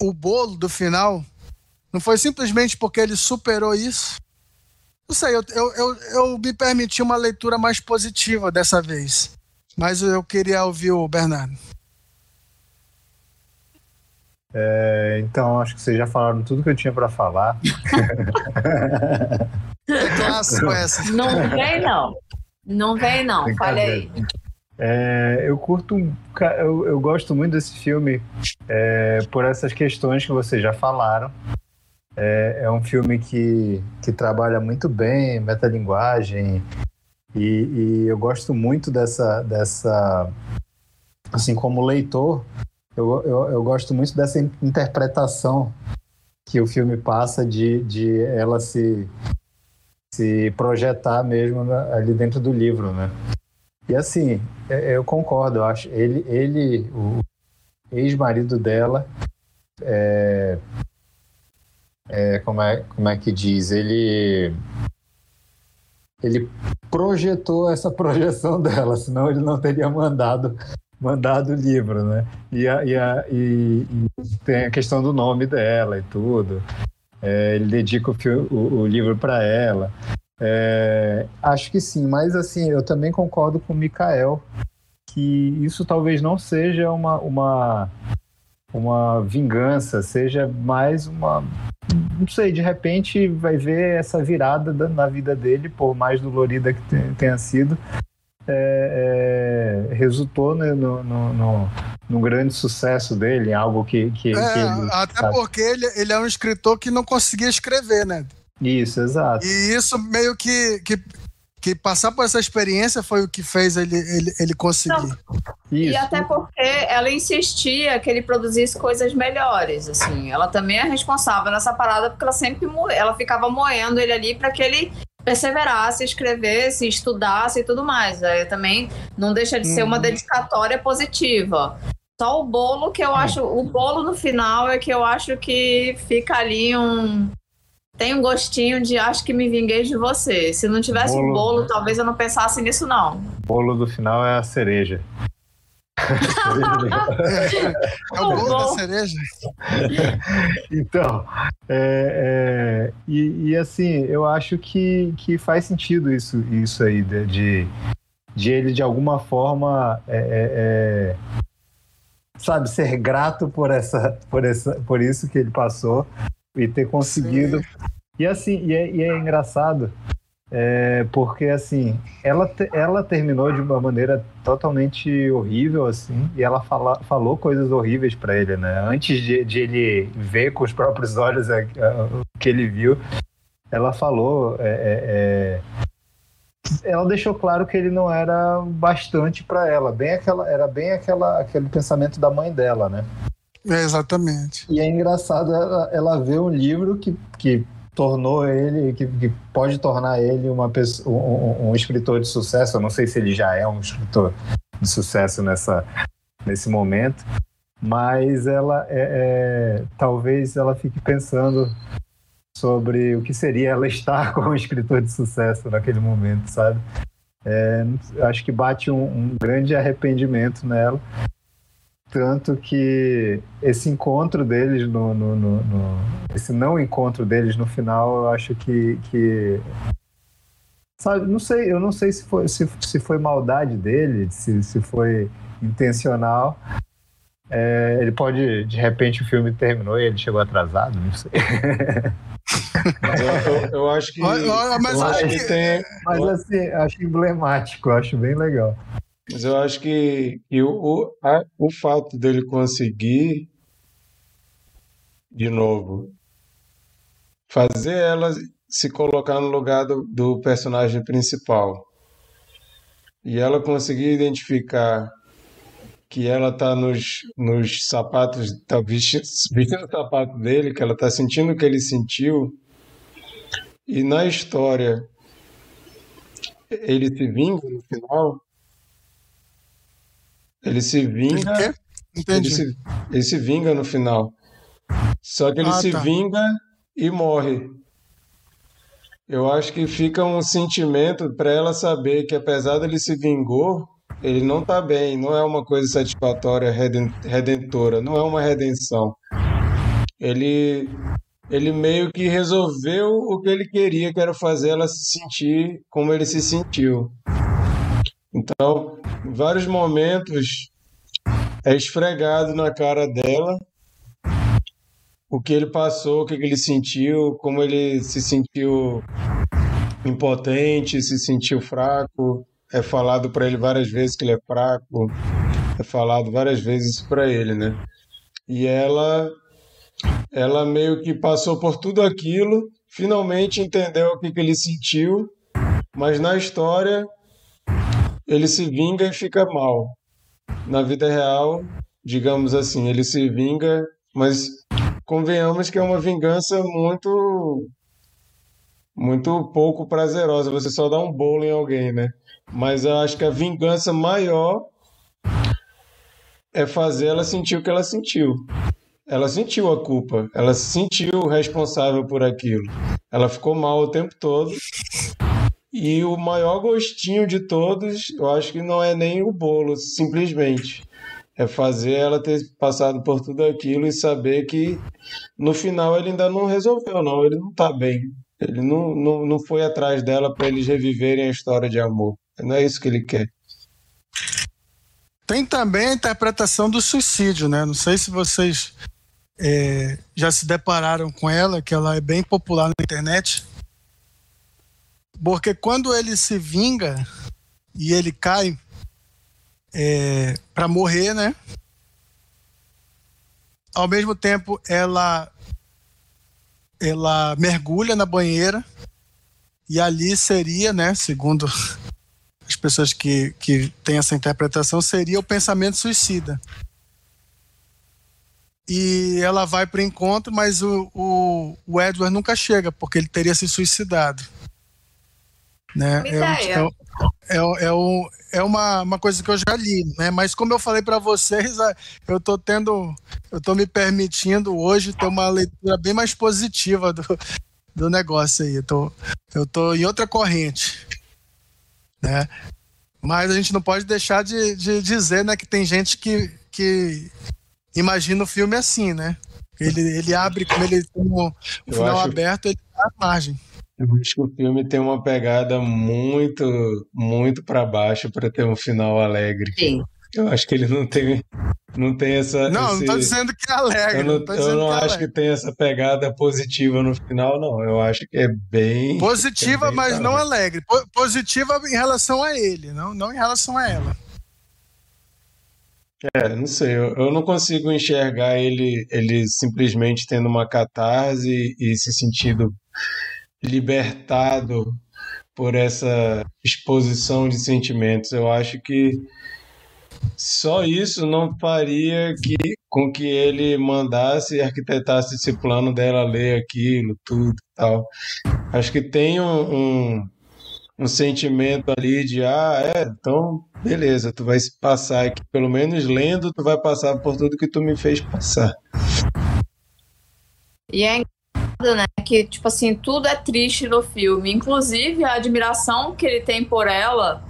[SPEAKER 3] o bolo do final não foi simplesmente porque ele superou isso? Não sei, eu, eu, eu, eu me permiti uma leitura mais positiva dessa vez. Mas eu queria ouvir o Bernardo.
[SPEAKER 4] É, então, acho que vocês já falaram tudo que eu tinha para falar.
[SPEAKER 5] Clássico essa. Não vem, não. Não vem, não. Falei.
[SPEAKER 4] É, eu curto, eu, eu, gosto muito desse filme é, por essas questões que vocês já falaram. É, é, um filme que, que trabalha muito bem metalinguagem e, e eu gosto muito dessa, dessa assim como leitor, eu, eu, eu, gosto muito dessa interpretação que o filme passa de, de ela se, se projetar mesmo ali dentro do livro, né? E assim, é, eu concordo, eu acho. Ele, ele o ex-marido dela, é, é, como, é, como é que diz? Ele, ele projetou essa projeção dela, senão ele não teria mandado mandado o livro, né? E, a, e, a, e, e tem a questão do nome dela e tudo. É, ele dedica o, o, o livro para ela. É, acho que sim, mas assim, eu também concordo com o Mikael que isso talvez não seja uma, uma, uma vingança, seja mais uma. Não sei, de repente vai ver essa virada na vida dele, por mais dolorida que tenha sido, é, é, resultou né, no, no, no, no, grande sucesso dele, algo que. que,
[SPEAKER 3] é,
[SPEAKER 4] que
[SPEAKER 3] ele, até sabe. porque ele, ele é um escritor que não conseguia escrever, né?
[SPEAKER 4] Isso, exato.
[SPEAKER 3] E isso meio que, que, que passar por essa experiência foi o que fez ele, ele, ele conseguir.
[SPEAKER 5] E até porque ela insistia que ele produzisse coisas melhores, assim. Ela também é responsável nessa parada porque ela sempre ela ficava moendo ele ali para que ele perseverasse, escrevesse, estudasse e tudo mais. Aí também não deixa de ser uma uhum. dedicatória positiva. Só o bolo que eu acho, o bolo no final é que eu acho que fica ali um tem um gostinho de acho que me vinguei de você. Se não tivesse bolo, um bolo, talvez eu não pensasse nisso, não.
[SPEAKER 4] O bolo do final é a cereja.
[SPEAKER 3] é o bolo da cereja.
[SPEAKER 4] então, é, é, e, e, assim, eu acho que, que faz sentido isso, isso aí, de, de ele de alguma forma é, é, é sabe, ser grato por essa, por essa, por isso que ele passou e ter conseguido. Sim. E assim, e é, e é engraçado, é, porque assim, ela, ela terminou de uma maneira totalmente horrível, assim, e ela fala, falou coisas horríveis para ele, né? Antes de, de, ele ver com os próprios olhos o que ele viu, ela falou é, é, é ela deixou claro que ele não era bastante para ela, bem aquela, era bem aquela, aquele pensamento da mãe dela, né?
[SPEAKER 3] É, exatamente.
[SPEAKER 4] E é engraçado ela, ela ver um livro que, que tornou ele, que, que pode tornar ele uma pessoa, um, um, escritor de sucesso. Eu não sei se ele já é um escritor de sucesso nessa, nesse momento, mas ela é, é talvez ela fique pensando sobre o que seria ela estar com um escritor de sucesso naquele momento, sabe? É, acho que bate um, um, grande arrependimento nela. Tanto que esse encontro deles no, no, no, no, Esse não encontro deles no final, eu acho que. que sabe, não sei, eu não sei se foi, se, se foi maldade dele, se, se foi intencional, é, ele pode, de repente, o filme terminou e ele chegou atrasado, não sei.
[SPEAKER 2] Mas eu, eu, eu, acho que. mas eu acho que, tem.
[SPEAKER 4] Mas assim, acho emblemático, acho bem legal.
[SPEAKER 2] Mas eu acho que, que o, a, o fato dele conseguir, de novo, fazer ela se colocar no lugar do, do personagem principal e ela conseguir identificar que ela tá nos, nos sapatos, tá vestindo, vestindo o sapato dele, que ela tá sentindo o que ele sentiu. E na história, ele se vinga no final. Ele se vinga. Entendi. Ele se, ele se vinga no final. Só que ele ah, se tá. vinga e morre. Eu acho que fica um sentimento para ela saber que apesar dele se vingou, ele não está bem, não é uma coisa satisfatória, redentora, não é uma redenção. Ele, ele meio que resolveu o que ele queria, que era fazer ela se sentir como ele se sentiu. Então, vários momentos, é esfregado na cara dela o que ele passou, o que ele sentiu, como ele se sentiu impotente, se sentiu fraco, é falado para ele várias vezes que ele é fraco, é falado várias vezes para ele, né? E ela ela meio que passou por tudo aquilo, finalmente entendeu o que, que ele sentiu, mas na história ele se vinga e fica mal. Na vida real, digamos assim, ele se vinga, mas convenhamos que é uma vingança muito muito pouco prazerosa. Você só dá um bolo em alguém, né? Mas eu acho que a vingança maior é fazer ela sentir o que ela sentiu. Ela sentiu a culpa, ela se sentiu responsável por aquilo. Ela ficou mal o tempo todo. E o maior gostinho de todos, eu acho que não é nem o bolo, simplesmente. É fazer ela ter passado por tudo aquilo e saber que no final ele ainda não resolveu, não. Ele não tá bem. Ele não, não, não foi atrás dela para eles reviverem a história de amor. Não é isso que ele quer.
[SPEAKER 3] Tem também a interpretação do suicídio, né? Não sei se vocês é, já se depararam com ela, que ela é bem popular na internet. Porque quando ele se vinga e ele cai é, para morrer, né? Ao mesmo tempo, ela ela mergulha na banheira e ali seria, né, segundo as pessoas que, que têm essa interpretação, seria o pensamento suicida. E ela vai para o encontro, mas o, o, o, Edward nunca chega, porque ele teria se suicidado. Né? É, é, é, é, um, é uma, uma coisa que eu já li, né? mas como eu falei para vocês, eu estou tendo, eu estou me permitindo hoje ter uma leitura bem mais positiva do, do negócio aí. Eu tô, eu tô em outra corrente né? Mas a gente não pode deixar de, de dizer né, que tem gente que, que imagina o filme assim, né? Ele, ele abre, como ele tem o, o final acho... aberto, ele dá margem.
[SPEAKER 2] Eu acho que o filme tem uma pegada muito, muito para baixo para ter um final alegre.
[SPEAKER 5] Sim.
[SPEAKER 2] Eu acho que ele não tem, não tem essa.
[SPEAKER 3] Não,
[SPEAKER 2] esse...
[SPEAKER 3] não tô dizendo que é alegre.
[SPEAKER 2] Eu não,
[SPEAKER 3] não
[SPEAKER 2] eu não
[SPEAKER 3] que
[SPEAKER 2] é
[SPEAKER 3] acho
[SPEAKER 2] que tem essa pegada positiva no final, não. Eu acho que é bem.
[SPEAKER 3] Positiva,
[SPEAKER 2] é bem
[SPEAKER 3] mas não alegre. Positiva em relação a ele, não, não em relação a ela.
[SPEAKER 2] É, não sei, eu, eu não consigo enxergar ele, ele simplesmente tendo uma catarse e se sentindo libertado por essa exposição de sentimentos. Eu acho que só isso não faria que, com que ele mandasse e arquitetasse esse plano dela ler aquilo, tudo tal. Acho que tem um, um, um sentimento ali de, ah, é, então, beleza, tu vai passar aqui, pelo menos lendo, tu vai passar por tudo que tu me fez passar.
[SPEAKER 5] E é né? Que, tipo assim, tudo é triste no filme. Inclusive, a admiração que ele tem por ela,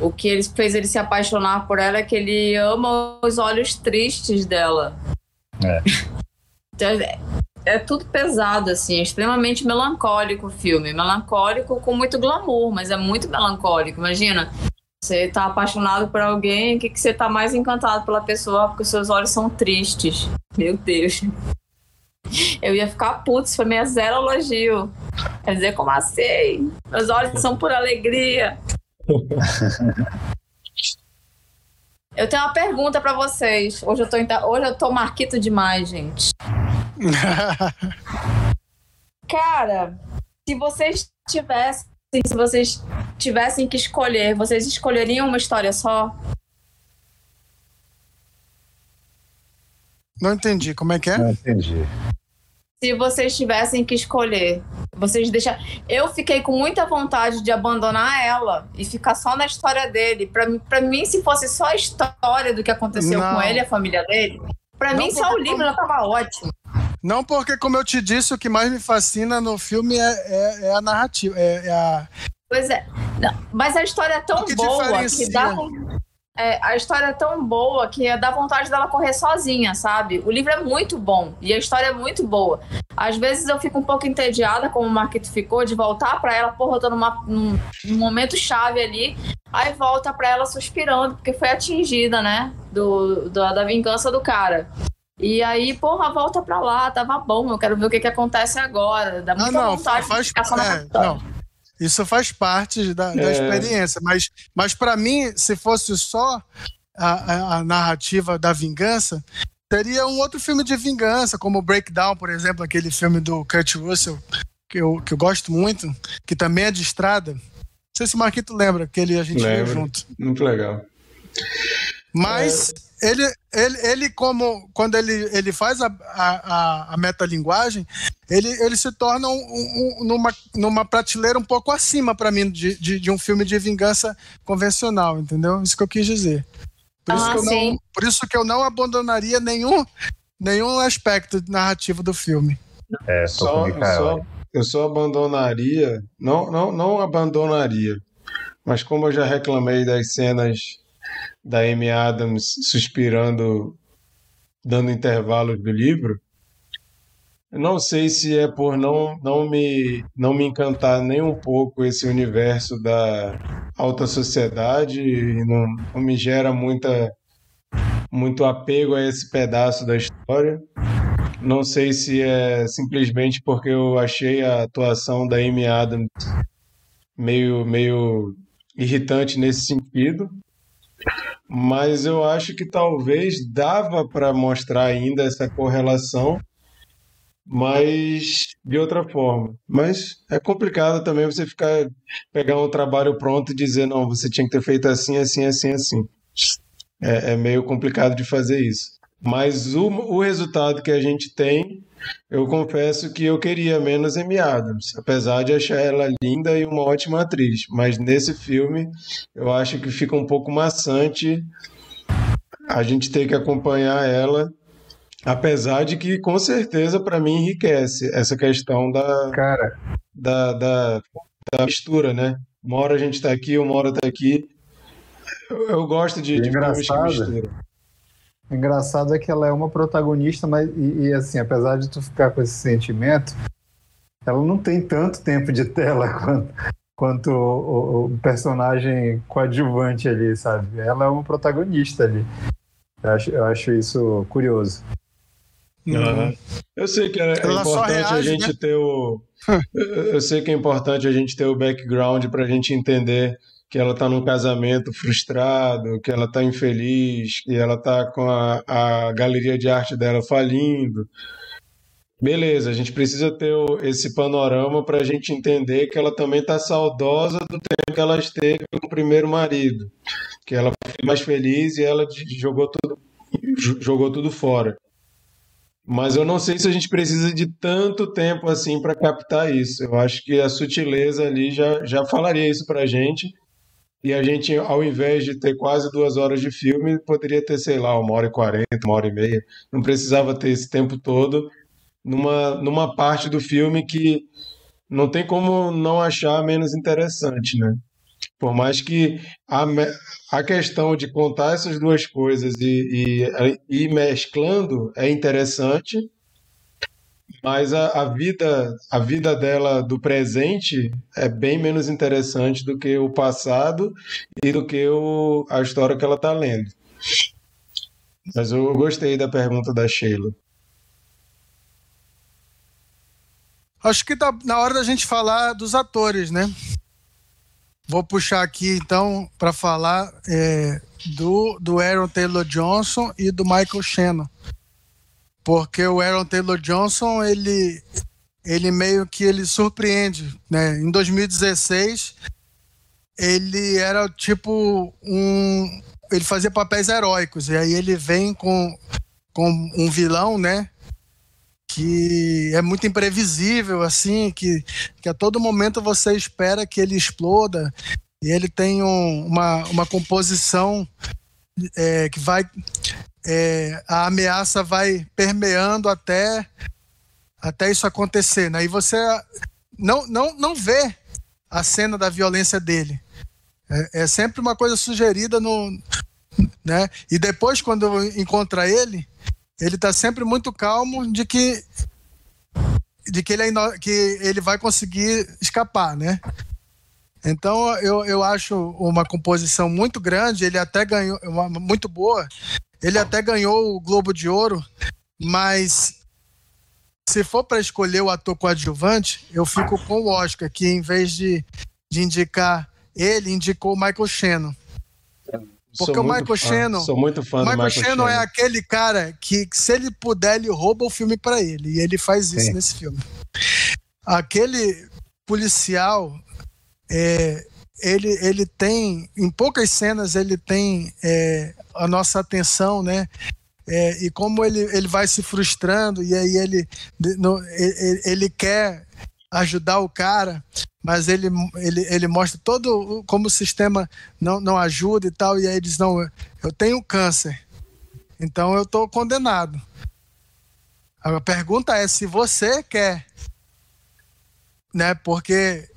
[SPEAKER 5] o que ele fez ele se apaixonar por ela é que ele ama os olhos tristes dela.
[SPEAKER 4] É.
[SPEAKER 5] Então, é, é tudo pesado, assim, é extremamente melancólico o filme. Melancólico com muito glamour, mas é muito melancólico. Imagina, você tá apaixonado por alguém, que, que você tá mais encantado pela pessoa porque seus olhos são tristes. Meu Deus. Eu ia ficar puto, isso foi minha zero elogio. Quer dizer, como assim? Meus olhos são por alegria. Eu tenho uma pergunta para vocês. Hoje eu tô hoje eu tô marquito demais, gente. Cara, se vocês tivessem, se vocês tivessem que escolher, vocês escolheriam uma história só?
[SPEAKER 3] Não entendi. Como é que é?
[SPEAKER 4] Não entendi
[SPEAKER 5] se vocês tivessem que escolher, vocês deixar. Eu fiquei com muita vontade de abandonar ela e ficar só na história dele. Para mim, se fosse só a história do que aconteceu
[SPEAKER 3] Não.
[SPEAKER 5] com ele e a família dele, para mim só o livro já tava ótimo.
[SPEAKER 3] Não, porque, como eu te disse, o que mais me fascina no filme é, é, é a narrativa. É, é a...
[SPEAKER 5] Pois é. Não, mas a história é tão boa
[SPEAKER 3] diferencia?
[SPEAKER 5] que dá é, a história é tão boa que dá vontade dela correr sozinha, sabe? O livro é muito bom e a história é muito boa. Às vezes eu fico um pouco entediada, como o Marquito ficou, de voltar para ela, porra, eu tô numa, num, num momento chave ali, aí volta para ela suspirando, porque foi atingida, né? Do, do, da vingança do cara. E aí, porra, volta pra lá, tava bom, eu quero ver o que, que acontece agora. Dá muita
[SPEAKER 3] ah, não,
[SPEAKER 5] vontade
[SPEAKER 3] faz,
[SPEAKER 5] de ficar só na
[SPEAKER 3] é, não. Isso faz parte da, da
[SPEAKER 2] É.
[SPEAKER 3] experiência, mas, mas para mim, se fosse só a, a- a narrativa da vingança, teria um outro filme de vingança, como Breakdown, por exemplo, aquele filme do Kurt Russell, que eu, que eu gosto muito, que também é de estrada. Não sei se o Marquito lembra, que ele, a gente viu
[SPEAKER 2] Lembro.
[SPEAKER 3] junto.
[SPEAKER 2] Muito legal.
[SPEAKER 3] Mas ele, ele, ele como quando ele, ele faz a, a, a- metalinguagem, ele, ele se torna um, um- um- numa, numa prateleira um pouco acima para mim de, de, de um filme de vingança convencional, entendeu? Isso que eu quis dizer. Por isso,
[SPEAKER 5] Ah,
[SPEAKER 3] que, eu
[SPEAKER 5] sim.
[SPEAKER 3] não, por isso que eu não abandonaria nenhum, nenhum aspecto narrativo do filme.
[SPEAKER 4] É,
[SPEAKER 2] Só,
[SPEAKER 4] Mikael.
[SPEAKER 2] só, eu só abandonaria, não, não, não abandonaria, mas como eu já reclamei das cenas da Amy Adams suspirando, dando intervalos do livro, não sei se é por não, não, me, não me encantar nem um pouco esse universo da alta sociedade não, não me gera muita, muito apego a esse pedaço da história. Não sei se é simplesmente porque eu achei a atuação da Amy Adams meio, meio irritante nesse sentido, mas eu acho que talvez dava para mostrar ainda essa correlação, mas de outra forma. Mas é complicado também você ficar pegar um trabalho pronto e dizer não, você tinha que ter feito assim, assim, assim, assim. É, é meio complicado de fazer isso. Mas o, o resultado que a gente tem, eu confesso que eu queria menos Amy Adams, apesar de achar ela linda e uma ótima atriz. Mas nesse filme, eu acho que fica um pouco maçante a gente ter que acompanhar ela, apesar de que com certeza para mim enriquece essa questão da,
[SPEAKER 4] Cara,
[SPEAKER 2] da, da, da mistura, né? Uma hora a gente está aqui, uma hora está aqui. Eu, eu gosto de, de filmes que misturam.
[SPEAKER 4] Engraçado é que ela é uma protagonista, mas e, e, assim, apesar de tu ficar com esse sentimento, ela não tem tanto tempo de tela quanto, quanto o, o, personagem coadjuvante ali, sabe? Ela é uma protagonista ali. Eu acho, eu acho isso curioso.
[SPEAKER 2] Uhum. Eu sei que é, é importante reage, a gente né? ter o. eu sei que é importante a gente ter o background para a gente entender que ela está num casamento frustrado, que ela está infeliz, que ela está com a, a galeria de arte dela falindo. Beleza, a gente precisa ter esse panorama para a gente entender que ela também está saudosa do tempo que ela esteve com o primeiro marido, que ela foi mais feliz e ela jogou tudo, jogou tudo fora. Mas eu não sei se a gente precisa de tanto tempo assim para captar isso. Eu acho que a sutileza ali já, já falaria isso para a gente. E a gente, ao invés de ter quase duas horas de filme, poderia ter, sei lá, uma hora e quarenta, uma hora e meia. Não precisava ter esse tempo todo numa, numa parte do filme que não tem como não achar menos interessante, né? Por mais que a, a questão de contar essas duas coisas e, e, mesclando é interessante, mas a, a, vida a vida dela do presente é bem menos interessante do que o passado e do que o, a história que ela está lendo. Mas eu gostei da pergunta da Sheila.
[SPEAKER 3] Acho que tá na hora da gente falar dos atores, né? Vou puxar aqui então para falar é, do, do Aaron Taylor Johnson e do Michael Shannon. Porque o Aaron Taylor Johnson, ele, ele meio que ele surpreende, né? Em 2016, ele era tipo um ele fazia papéis heróicos e aí ele vem com, com um vilão, né? que é muito imprevisível, assim, que, que a todo momento você espera que ele exploda. E ele tem um, uma, uma composição é, que vai. É, a ameaça vai permeando até, até isso acontecer. Né? E você não, não, não vê a cena da violência dele. É, é sempre uma coisa sugerida no. Né? E depois, quando encontra ele, ele está sempre muito calmo de que de que ele, é que ele vai conseguir escapar, né? Então eu, eu acho uma composição muito grande, ele até ganhou, uma, muito boa, ele até ganhou o Globo de Ouro, mas se for para escolher o ator coadjuvante, eu fico com o Oscar, que em vez de, de indicar ele, indicou o Michael Shannon. Porque sou o Michael Shannon.
[SPEAKER 2] Sou muito fã
[SPEAKER 3] Michael
[SPEAKER 2] do Michael
[SPEAKER 3] Shannon. Shannon é aquele cara que, que, se ele puder, ele rouba o filme para ele. E ele faz isso Sim. nesse filme. Aquele policial, é, ele, ele tem, em poucas cenas, ele tem é, a nossa atenção, né? É, e como ele, ele vai se frustrando, e aí ele, no, ele, ele quer ajudar o cara, mas ele, ele, ele mostra todo como o sistema não, não ajuda e tal, e aí diz, não, eu tenho câncer, então eu estou condenado. A pergunta é se você quer, né? Porque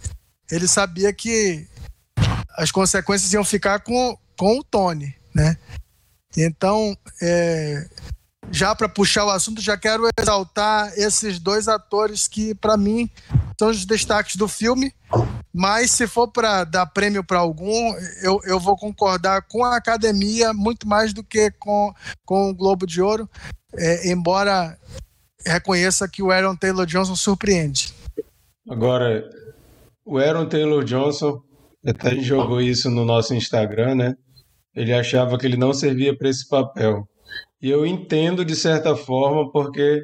[SPEAKER 3] ele sabia que as consequências iam ficar com, com o Tony, né? Então, é, já para puxar o assunto, já quero exaltar esses dois atores que, para mim, são os destaques do filme. Mas se for para dar prêmio para algum, eu, eu vou concordar com a academia muito mais do que com, com o Globo de Ouro, é, embora reconheça que o Aaron Taylor Johnson surpreende.
[SPEAKER 2] Agora, o Aaron Taylor Johnson até jogou isso no nosso Instagram, né? Ele achava que ele não servia para esse papel. E eu entendo de certa forma, porque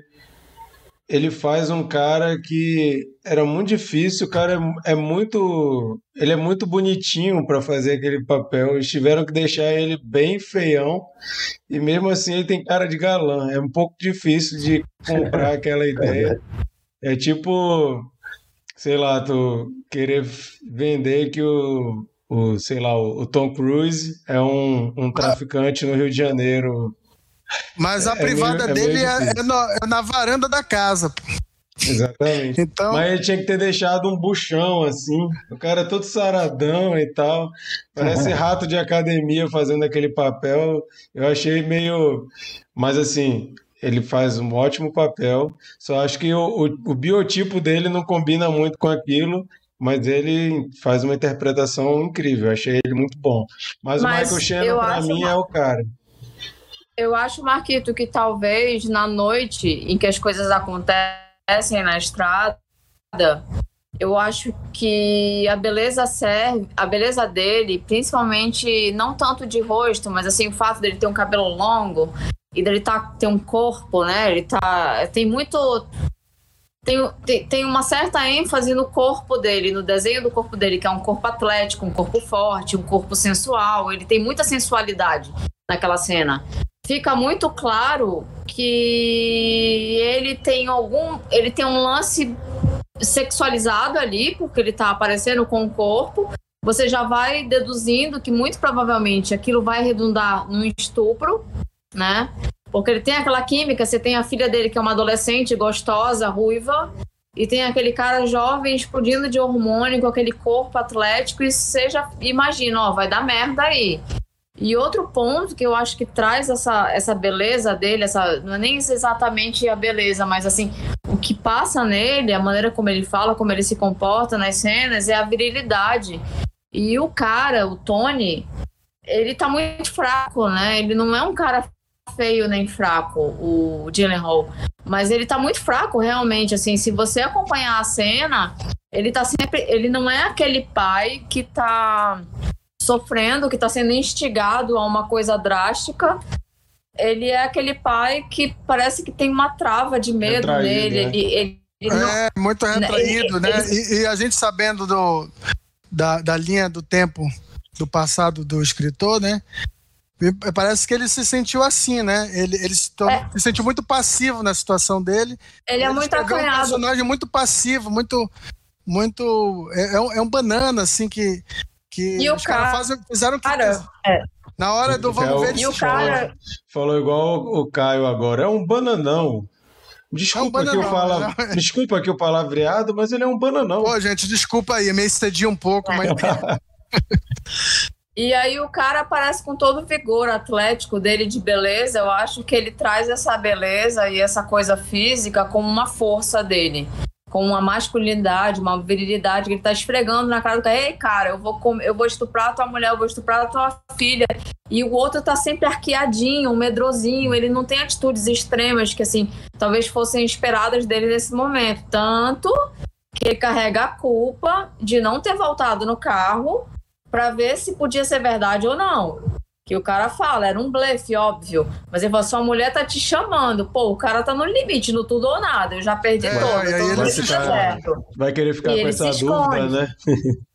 [SPEAKER 2] ele faz um cara que era muito difícil, o cara é, é muito. Ele é muito bonitinho para fazer aquele papel. Eles tiveram que deixar ele bem feião, e mesmo assim ele tem cara de galã. É um pouco difícil de comprar aquela ideia. É tipo, sei lá, tu querer vender que o, o sei lá, o Tom Cruise é um, um traficante no Rio de Janeiro
[SPEAKER 3] mas a é, privada é meio, dele é, é, no, é, na varanda da casa.
[SPEAKER 2] Exatamente.
[SPEAKER 3] Então,
[SPEAKER 2] Mas ele tinha que ter deixado um buchão assim. O cara todo saradão e tal. Parece rato de academia fazendo aquele papel. Eu achei meio. Mas assim, ele faz um ótimo papel. Só acho que o, o, o biotipo dele não combina muito com aquilo. Mas ele faz uma interpretação incrível. Achei ele muito bom. Mas,
[SPEAKER 5] Mas
[SPEAKER 2] o Michael Shannon,
[SPEAKER 5] acho
[SPEAKER 2] mim, é o cara.
[SPEAKER 5] Eu acho, Marquito, que talvez na noite em que as coisas acontecem na estrada, eu acho que a beleza serve, a beleza dele, principalmente não tanto de rosto, mas assim o fato dele ter um cabelo longo e dele tá ter um corpo, né? Ele tá tem muito tem, tem, uma certa ênfase no corpo dele, no desenho do corpo dele, que é um corpo atlético, um corpo forte, um corpo sensual. Ele tem muita sensualidade naquela cena. Fica muito claro que ele tem algum. Ele tem um lance sexualizado ali, porque ele tá aparecendo com o corpo. Você já vai deduzindo que muito provavelmente aquilo vai redundar num estupro, né? Porque ele tem aquela química, você tem a filha dele que é uma adolescente gostosa, ruiva, e tem aquele cara jovem explodindo de hormônio com aquele corpo atlético e você já imagina, ó, vai dar merda aí. E outro ponto que eu acho que traz essa, essa beleza dele, essa não é nem exatamente a beleza, mas assim, o que passa nele, a maneira como ele fala, como ele se comporta nas cenas, é a virilidade. E o cara, o Tony, ele tá muito fraco, né? Ele não é um cara feio nem fraco, o Gyllenhaal. Mas ele tá muito fraco, realmente. Assim, se você acompanhar a cena, ele tá sempre. Ele não é aquele pai que tá sofrendo, que tá sendo instigado a uma coisa drástica. Ele é aquele pai que parece que tem uma trava de medo
[SPEAKER 2] Retraído,
[SPEAKER 5] nele.
[SPEAKER 2] né?
[SPEAKER 5] Ele, ele, ele não-
[SPEAKER 3] é muito retraído, né? E, e a gente sabendo do, da, da linha do tempo do passado do escritor, né? Parece que ele se sentiu assim, né? Ele, ele se,
[SPEAKER 5] É.
[SPEAKER 3] se sentiu muito passivo na situação dele.
[SPEAKER 5] ele é muito
[SPEAKER 3] escreveu um
[SPEAKER 5] acanhado.
[SPEAKER 3] personagem muito passivo, muito. muito é, é um, é um banana, assim, que. que
[SPEAKER 5] E o cara-
[SPEAKER 3] fazem- fizeram
[SPEAKER 5] Cara, é.
[SPEAKER 3] Na hora do vamos
[SPEAKER 2] É o-
[SPEAKER 3] ver,
[SPEAKER 5] E o cara.
[SPEAKER 2] Falou igual o Caio agora. É um bananão. Desculpa,
[SPEAKER 3] É um
[SPEAKER 2] que eu
[SPEAKER 3] bananão,
[SPEAKER 2] fala... Desculpa que o palavreado, mas ele é um bananão.
[SPEAKER 3] Pô, gente, desculpa aí, me excedi um pouco, mas.
[SPEAKER 5] E aí o cara aparece com todo o vigor atlético dele de beleza. Eu acho que ele traz essa beleza e essa coisa física como uma força dele. Com uma masculinidade, uma virilidade que ele tá esfregando na cara do cara. Ei, cara, eu vou, eu vou estuprar a tua mulher, eu vou estuprar a tua filha. E o outro tá sempre arqueadinho, medrosinho. Ele não tem atitudes extremas que, assim, talvez fossem esperadas dele nesse momento. Tanto que ele carrega a culpa de não ter voltado no carro para ver se podia ser verdade ou não. Que o cara fala, era um blefe, óbvio. Mas ele falou, sua mulher tá te chamando. Pô, o cara tá no limite, no tudo ou nada. Eu já perdi
[SPEAKER 3] É,
[SPEAKER 5] todo.
[SPEAKER 3] e
[SPEAKER 2] se cara-
[SPEAKER 5] certo.
[SPEAKER 2] Vai querer ficar
[SPEAKER 5] E
[SPEAKER 2] com essa dúvida,
[SPEAKER 5] esconde.
[SPEAKER 2] né?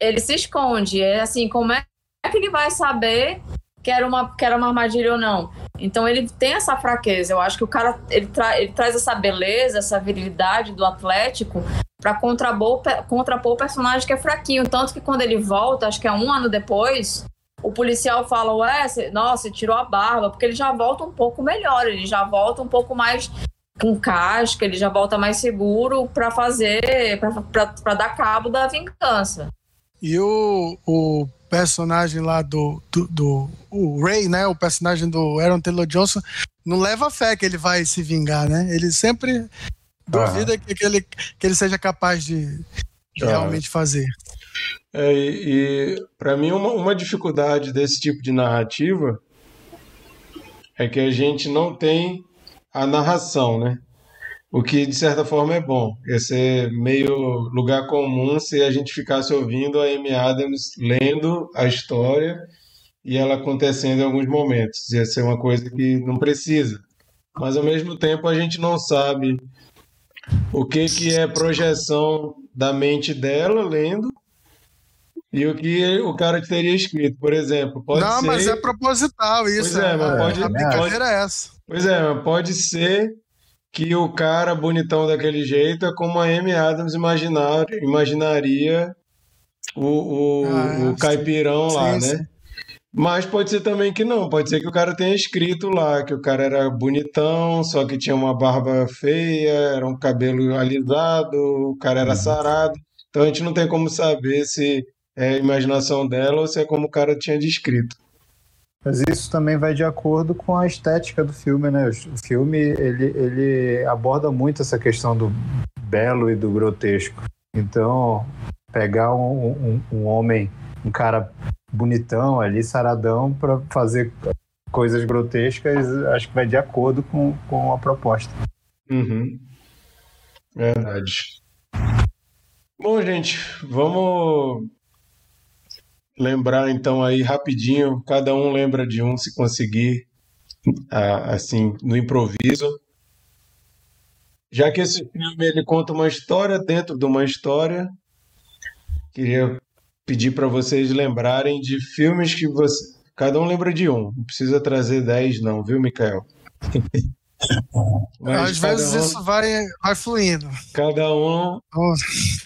[SPEAKER 5] Ele se esconde. É assim, como é que ele vai saber que era uma, que era uma armadilha ou não? Então ele tem essa fraqueza. Eu acho que o cara ele, tra ele traz essa beleza, essa virilidade do Atlético para contrapor, o personagem que é fraquinho. Tanto que quando ele volta, acho que é um ano depois, o policial fala: Ué, cê, nossa, você tirou a barba, porque ele já volta um pouco melhor, ele já volta um pouco mais com casca, ele já volta mais seguro para fazer, para dar cabo da vingança.
[SPEAKER 3] E o, o personagem lá do, do, do- o Ray, né? O personagem do Aaron Taylor Johnson não leva fé que ele vai se vingar, né? Ele sempre duvida que, que ele, que ele seja capaz de, de
[SPEAKER 2] Ah.
[SPEAKER 3] realmente fazer.
[SPEAKER 2] É, e e para mim, uma, uma dificuldade desse tipo de narrativa é que a gente não tem a narração, né? O que de certa forma é bom. Ia ser meio lugar comum se a gente ficasse ouvindo a Amy Adams lendo a história e ela acontecendo em alguns momentos. Ia ser uma coisa que não precisa. Mas ao mesmo tempo a gente não sabe o que, que é projeção da mente dela lendo e o que o cara teria escrito. Por exemplo, pode
[SPEAKER 3] não,
[SPEAKER 2] ser.
[SPEAKER 3] mas é proposital isso.
[SPEAKER 2] Pois é, mas
[SPEAKER 3] a,
[SPEAKER 2] pode-
[SPEAKER 3] a brincadeira é essa.
[SPEAKER 2] Pois é, mas pode ser que o cara bonitão daquele jeito é como a Amy Adams imaginar, imaginaria o, o,
[SPEAKER 3] Ah,
[SPEAKER 2] o caipirão
[SPEAKER 3] sim,
[SPEAKER 2] lá,
[SPEAKER 3] sim.
[SPEAKER 2] né? Mas pode ser também que não, pode ser que o cara tenha escrito lá que o cara era bonitão, só que tinha uma barba feia, era um cabelo alisado, o cara era sarado. Então a gente não tem como saber se é a imaginação dela ou se é como o cara tinha descrito.
[SPEAKER 4] Mas isso também vai de acordo com a estética do filme, né? O filme ele, ele aborda muito essa questão do belo e do grotesco. Então, pegar um, um, um homem, um cara bonitão ali, saradão, para fazer coisas grotescas, acho que vai de acordo com, com a proposta.
[SPEAKER 2] Uhum. Verdade. Bom, gente, vamos lembrar então aí rapidinho, cada um lembra de um se conseguir, assim, no improviso. Já que esse filme ele conta uma história dentro de uma história, queria pedir para vocês lembrarem de filmes que você. Cada um lembra de um. Não precisa trazer dez, não, viu, Mikael?
[SPEAKER 3] Mas Às vezes um, isso vai, vai fluindo.
[SPEAKER 2] Cada um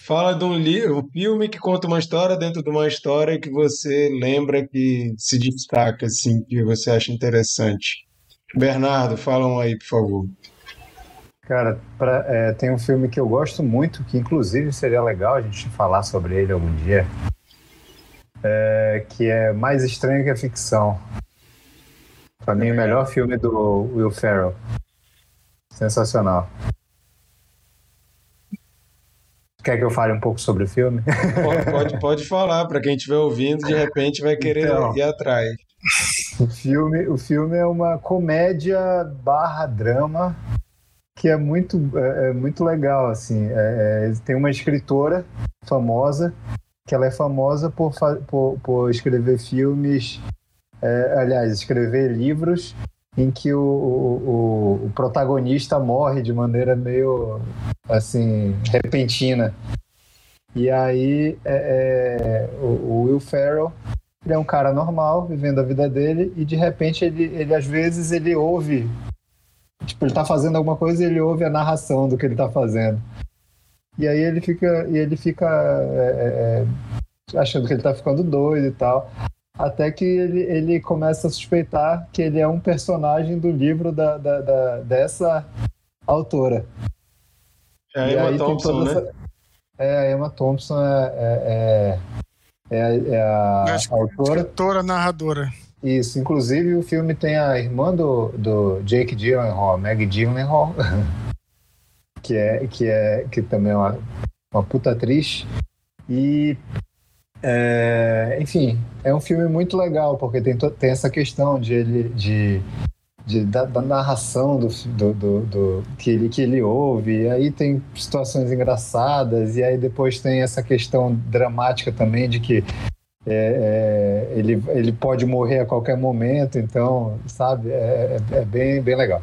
[SPEAKER 2] fala de um livro, um filme que conta uma história dentro de uma história que você lembra que se destaca, assim, que você acha interessante. Bernardo, fala um aí, por favor.
[SPEAKER 4] Cara, pra, é, tem um filme que eu gosto muito, que inclusive seria legal a gente falar sobre ele algum dia, é, que é Mais Estranho que a Ficção. Pra mim, o melhor filme do Will Ferrell. Sensacional. Quer que eu fale um pouco sobre o filme?
[SPEAKER 2] Pode, pode, pode falar, para quem estiver ouvindo, de repente vai querer então, ir atrás.
[SPEAKER 4] O filme, o filme é uma comédia barra drama que é muito, é, é muito legal, assim. É, é, tem uma escritora famosa, que ela é famosa por, por, por escrever filmes, é, aliás, escrever livros em que o, o, o, protagonista morre de maneira meio assim repentina. E aí é, é, o, o, Will Ferrell ele é um cara normal vivendo a vida dele e de repente ele, ele às vezes ele ouve tipo ele tá fazendo alguma coisa e ele ouve a narração do que ele tá fazendo. E aí ele fica e ele fica é, é, é achando que ele tá ficando doido e tal. Até que ele, ele começa a suspeitar que ele é um personagem do livro da, da, da dessa autora.
[SPEAKER 2] É a Emma Thompson, né? Essa...
[SPEAKER 4] É, a Emma Thompson é, é, é, é, é a, a autora.
[SPEAKER 3] Escritora, narradora.
[SPEAKER 4] Isso, inclusive o filme tem a irmã do, do Jake Gyllenhaal, Meg Gyllenhaal, que é que é que também é uma, uma puta atriz. E é, enfim, é um filme muito legal, porque tem, tem essa questão de ele. De, de da, da, narração do, do, do, do, que, ele, que ele ouve, e aí tem situações engraçadas, e aí depois tem essa questão dramática também de que é, é, ele, ele pode morrer a qualquer momento, então, sabe, é, é, é bem, bem legal.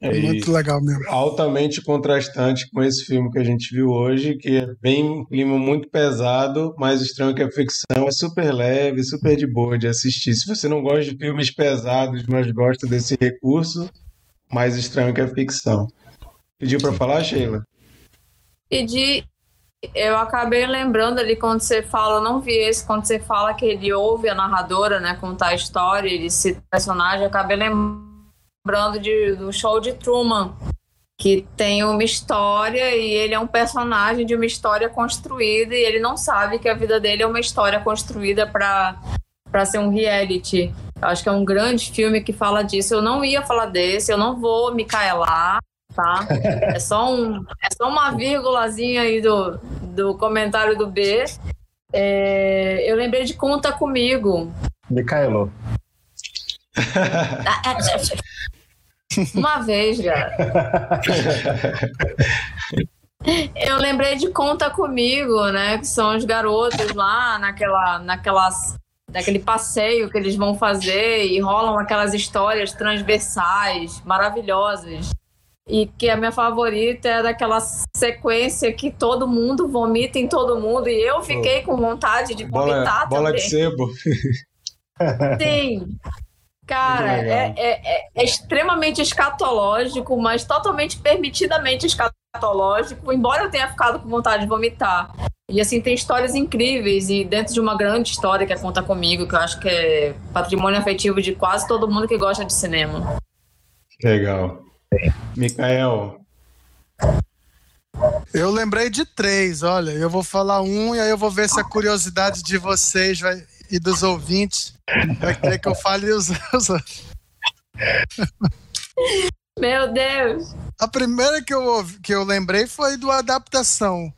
[SPEAKER 3] É muito legal mesmo.
[SPEAKER 2] Altamente contrastante com esse filme que a gente viu hoje, que é bem um clima muito pesado, mas estranho que a ficção é super leve, super de boa de assistir. Se você não gosta de filmes pesados, mas gosta desse recurso, mais estranho que a ficção. Pediu para falar, Sheila?
[SPEAKER 5] Pedi. Eu acabei lembrando ali quando você fala, não vi esse, quando você fala que ele ouve a narradora, né, contar a história, ele cita o personagem, eu acabei lembrando lembrando de, do show de Truman, que tem uma história e ele é um personagem de uma história construída e ele não sabe que a vida dele é uma história construída para para ser um reality. Eu acho que é um grande filme que fala disso. Eu não ia falar desse, eu não vou me caelar, tá? É só, um, é só uma vírgulazinha aí do, do comentário do B. É, eu lembrei de Conta Comigo.
[SPEAKER 4] Micaelo.
[SPEAKER 5] Uma vez já. Eu lembrei de Conta Comigo, né? Que são os garotos lá naquela, naquelas, naquele passeio que eles vão fazer e rolam aquelas histórias transversais, maravilhosas. E que a minha favorita é daquela sequência que todo mundo vomita em todo mundo. E eu fiquei com vontade de vomitar
[SPEAKER 2] bola,
[SPEAKER 5] bola
[SPEAKER 2] de sebo.
[SPEAKER 5] Sim. Cara, é, é, é, é, extremamente escatológico, mas totalmente permitidamente escatológico, embora eu tenha ficado com vontade de vomitar. E assim, tem histórias incríveis, e dentro de uma grande história que é Conta Comigo, que eu acho que é patrimônio afetivo de quase todo mundo que gosta de cinema.
[SPEAKER 2] Legal. Mikael.
[SPEAKER 3] Eu lembrei de três, olha, eu vou falar um e aí eu vou ver se a curiosidade de vocês vai, e dos ouvintes vai querer que eu fale os outros.
[SPEAKER 5] Meu Deus!
[SPEAKER 3] A primeira que eu, que eu lembrei foi do adaptação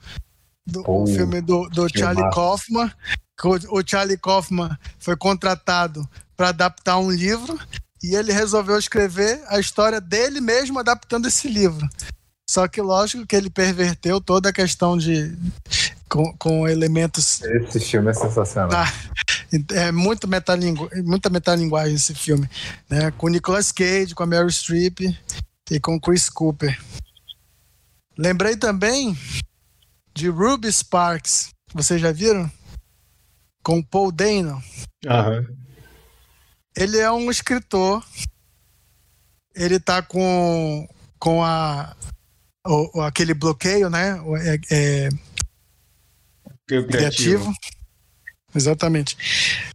[SPEAKER 3] do
[SPEAKER 4] Oh,
[SPEAKER 3] filme do, do Charlie
[SPEAKER 4] filmaço.
[SPEAKER 3] Kaufman. que O, o Charlie Kaufman foi contratado para adaptar um livro e ele resolveu escrever a história dele mesmo adaptando esse livro. Só que, lógico, que ele perverteu toda a questão de. Com, com elementos.
[SPEAKER 4] Esse filme é sensacional.
[SPEAKER 3] Ah, é muito metalingu, muita metalinguagem esse filme. Né? Com Nicolas Cage, com a Meryl Streep e com Chris Cooper. Lembrei também de Ruby Sparks. Vocês já viram? Com Paul Dano.
[SPEAKER 2] Aham.
[SPEAKER 3] Ele é um escritor. Ele tá com, com a, o- aquele bloqueio, né? É, é, criativo. Exatamente.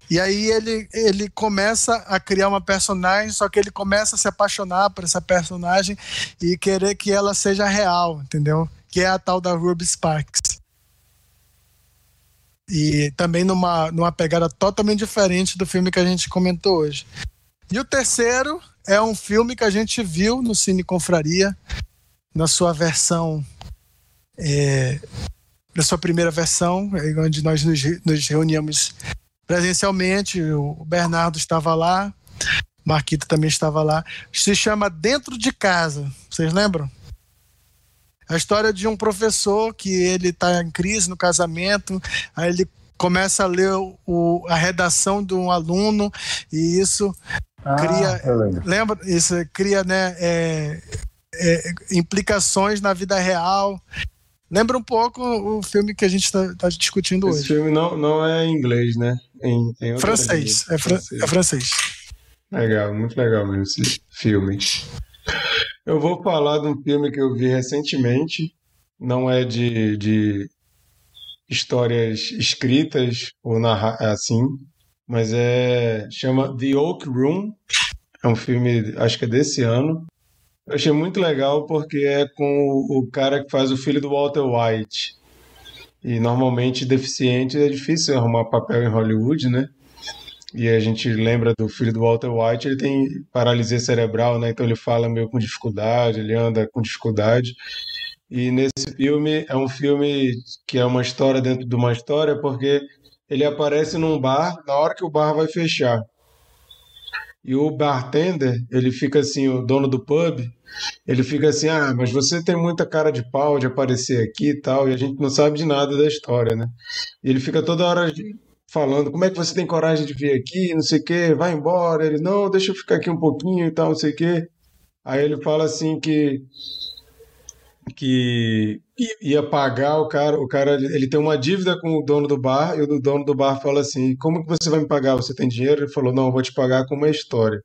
[SPEAKER 3] E aí ele, ele começa a criar uma personagem, só que ele começa a se apaixonar por essa personagem e querer que ela seja real, entendeu? Que é a tal da Ruby Sparks. E também numa, numa pegada totalmente diferente do filme que a gente comentou hoje. E o terceiro é um filme que a gente viu no Cine Confraria, na sua versão é, da sua primeira versão, onde nós nos, nos reuníamos presencialmente. O Bernardo estava lá, Marquito também estava lá. Se chama Dentro de Casa. Vocês lembram? A história de um professor que ele está em crise no casamento, aí ele começa a ler o, a redação de um aluno e isso cria-
[SPEAKER 4] eu lembro.
[SPEAKER 3] lembra isso cria né é, é, implicações na vida real lembra um pouco o filme que a gente está discutindo
[SPEAKER 2] Esse
[SPEAKER 3] hoje
[SPEAKER 2] filme não, não é em inglês, né? Em,
[SPEAKER 3] francês é, fran- é francês
[SPEAKER 2] Legal, muito legal mesmo esse filme. Eu vou falar de um filme que eu vi recentemente. Não é de, de histórias escritas ou narra assim, mas é chama The Oak Room. É um filme, acho que é desse ano. Eu achei muito legal porque é com o, cara que faz o filho do Walter White. E normalmente deficiente é difícil arrumar papel em Hollywood, né? E a gente lembra do filho do Walter White, ele tem paralisia cerebral, né? Então ele fala meio com dificuldade, ele anda com dificuldade. E nesse filme é um filme que é uma história dentro de uma história, porque ele aparece num bar na hora que o bar vai fechar. E o bartender, ele fica assim, o dono do pub, ele fica assim: "Ah, mas você tem muita cara de pau de aparecer aqui e tal", e a gente não sabe de nada da história, né? E ele fica toda hora falando, como é que você tem coragem de vir aqui, não sei o quê, vai embora. Ele, não, deixa eu ficar aqui um pouquinho e tal, não sei o quê. Aí ele fala assim que que ia pagar o cara, o cara, ele tem uma dívida com o dono do bar, e o dono do bar fala assim, como que você vai me pagar? Você tem dinheiro? Ele falou, não, eu vou te pagar com uma história.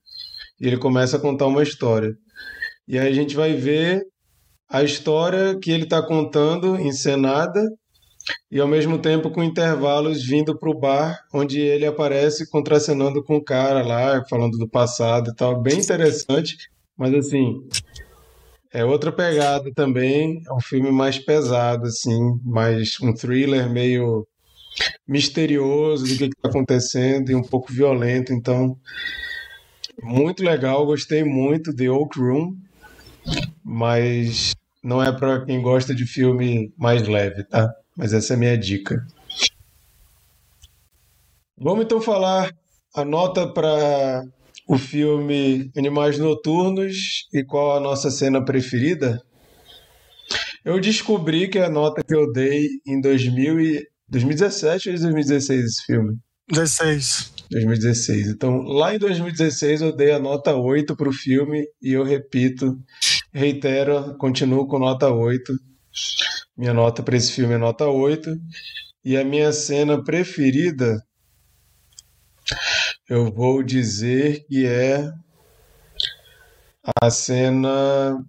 [SPEAKER 2] E ele começa a contar uma história. E aí a gente vai ver a história que ele está contando, encenada, e ao mesmo tempo com intervalos vindo para o bar, onde ele aparece contracenando com o cara lá, falando do passado e tal. Bem interessante, mas assim, é outra pegada também. É um filme mais pesado, assim, mais um thriller meio misterioso do que está acontecendo e um pouco violento. Então, muito legal, gostei muito de Oak Room, mas não é para quem gosta de filme mais leve, tá? Mas essa é a minha dica. Vamos então falar a nota para o filme Animais Noturnos e qual a nossa cena preferida. Eu descobri que a nota que eu dei em 2000 e... 2017 ou 2016 esse filme?
[SPEAKER 3] 16
[SPEAKER 2] 2016. Então, lá em 2016 eu dei a nota 8 para o filme e eu repito, reitero, continuo com nota 8. Minha nota para esse filme é nota 8. E a minha cena preferida, eu vou dizer que é a cena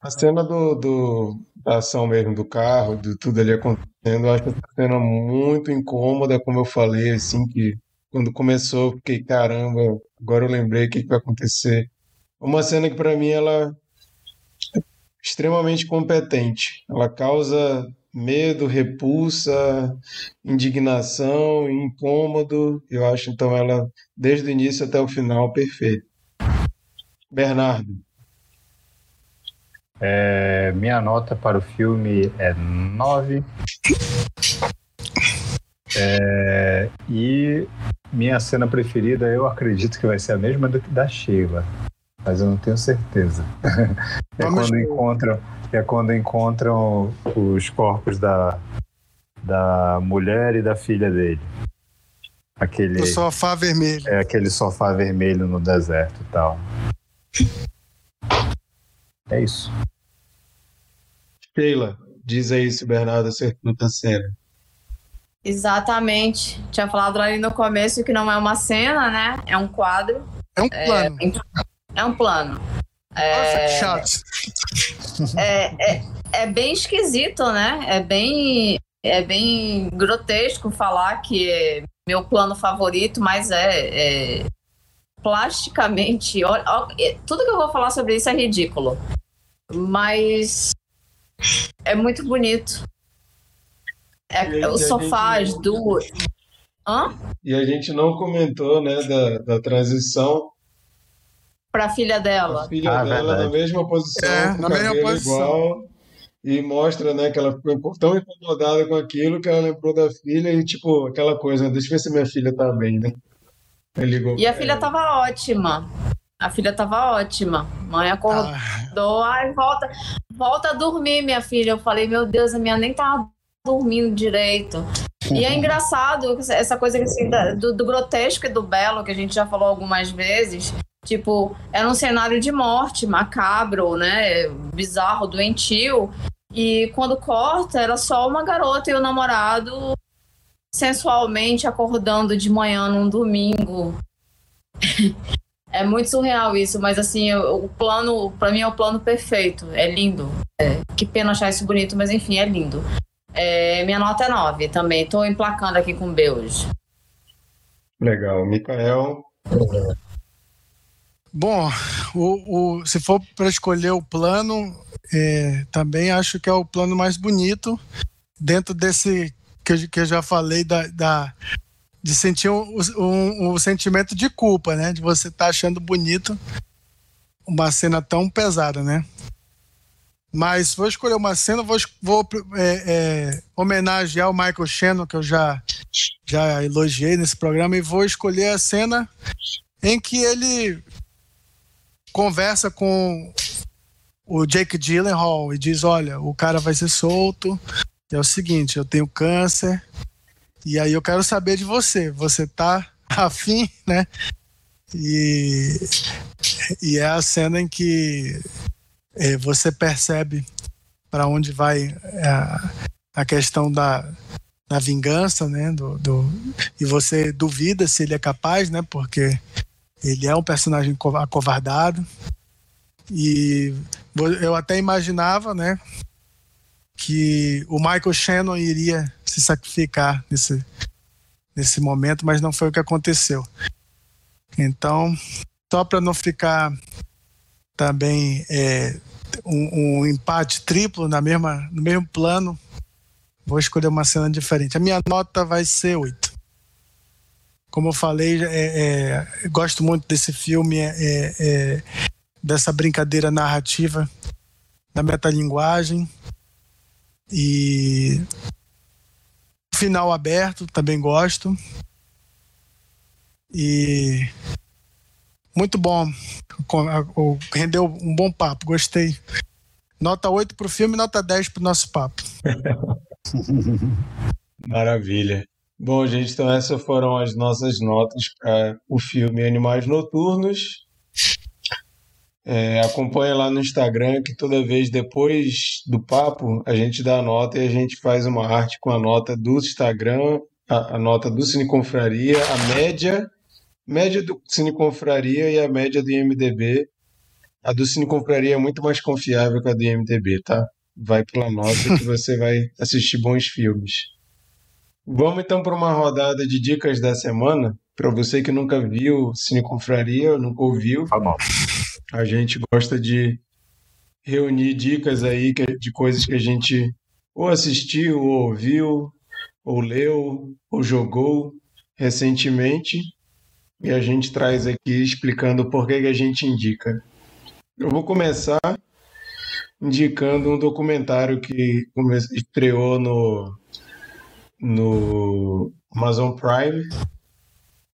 [SPEAKER 2] A cena do, do, da ação mesmo do carro, de tudo ali acontecendo, eu acho essa cena muito incômoda, como eu falei, assim, que quando começou, eu fiquei, caramba, agora eu lembrei o que, que vai acontecer. Uma cena que para mim ela é extremamente competente. Ela causa medo, repulsa, indignação, incômodo. Eu acho então ela desde o início até o final perfeita. Bernardo.
[SPEAKER 4] É, minha nota para o filme é 9. É, e minha cena preferida, eu acredito que vai ser a mesma do que da Sheila, mas eu não tenho certeza. é quando encontram, é quando encontram os corpos da, da mulher e da filha dele. Aquele
[SPEAKER 3] o sofá vermelho.
[SPEAKER 4] É aquele sofá vermelho no deserto e tal. É isso.
[SPEAKER 2] Sheila, diz aí se o Bernardo acertou a cena.
[SPEAKER 5] Exatamente. Tinha falado ali no começo que não é uma cena, né? É um quadro.
[SPEAKER 3] É um plano.
[SPEAKER 5] É, é um plano. É, é, é, é, bem esquisito, né? É bem, é bem grotesco falar que é meu plano favorito, mas é, é plasticamente. Ó, ó, é, tudo que eu vou falar sobre isso é ridículo. Mas é muito bonito. É, os sofás gente... do. Hã?
[SPEAKER 2] E a gente não comentou, né, da, da transição
[SPEAKER 5] para a filha dela.
[SPEAKER 2] A filha ah, dela verdade. na mesma posição, é, na mesma posição. igual. E mostra, né, que ela ficou tão incomodada com aquilo que ela lembrou da filha e, tipo, aquela coisa, deixa eu ver se minha filha tá bem, né?
[SPEAKER 5] Ligou, e a filha tava ótima. A filha tava ótima. Mãe acordou, ah. ai, volta, volta a dormir, minha filha. Eu falei, meu Deus, a minha nem tava dormindo direito. E é engraçado essa coisa assim, do, do, grotesco e do belo, que a gente já falou algumas vezes. Tipo, era um cenário de morte, macabro, né? Bizarro, doentio. E quando corta, era só uma garota e o namorado sensualmente acordando de manhã num domingo. é muito surreal isso, mas assim, o plano, para mim é o plano perfeito. É lindo. É, que pena achar isso bonito, mas enfim, é lindo. É, minha nota é 9 também. Estou emplacando aqui com B hoje.
[SPEAKER 2] Legal. Mikael.
[SPEAKER 3] Bom, o, o, se for para escolher o plano, é, também acho que é o plano mais bonito dentro desse que, eu, que eu já falei da, da de sentir um, um, um, sentimento de culpa, né? De você estar tá achando bonito uma cena tão pesada, né? Mas vou escolher uma cena, vou, vou é, é, homenagear o Michael Shannon, que eu já, já elogiei nesse programa, e vou escolher a cena em que ele conversa com o Jake Gyllenhaal e diz: Olha, o cara vai ser solto. É o seguinte, eu tenho câncer e aí eu quero saber de você. Você tá afim, né? E, e é a cena em que é, você percebe para onde vai a, a questão da, da vingança, né? Do, do, e você duvida se ele é capaz, né? Porque ele é um personagem acovardado. E eu até imaginava, né? Que o Michael Shannon iria se sacrificar nesse, nesse momento, mas não foi o que aconteceu. Então, só para não ficar também é, um, um, empate triplo na mesma, no mesmo plano, vou escolher uma cena diferente. A minha nota vai ser 8. Como eu falei, é, é, gosto muito desse filme, é, é, é, dessa brincadeira narrativa, da metalinguagem. E final aberto, também gosto. E muito bom. Rendeu um bom papo, gostei. Nota 8 para o filme, nota 10 para o nosso papo.
[SPEAKER 2] Maravilha. Bom, gente, então essas foram as nossas notas para o filme Animais Noturnos. É, acompanha lá no Instagram que toda vez depois do papo a gente dá a nota e a gente faz uma arte com a nota do Instagram, a, a nota do Cine Confraria, a média média do Cine Confraria e a média do IMDB. a do Cine Compraria é muito mais confiável que a do IMDB, tá? Vai pela nota que você vai assistir bons filmes. Vamos então para uma rodada de dicas da semana. Para você que nunca viu Cine Confraria, nunca ouviu,
[SPEAKER 4] Tá bom.
[SPEAKER 2] a gente gosta de reunir dicas aí de coisas que a gente ou assistiu, ou ouviu, ou leu, ou jogou recentemente. E a gente traz aqui explicando por que que a gente indica. Eu vou começar indicando um documentário que estreou no, no Amazon Prime,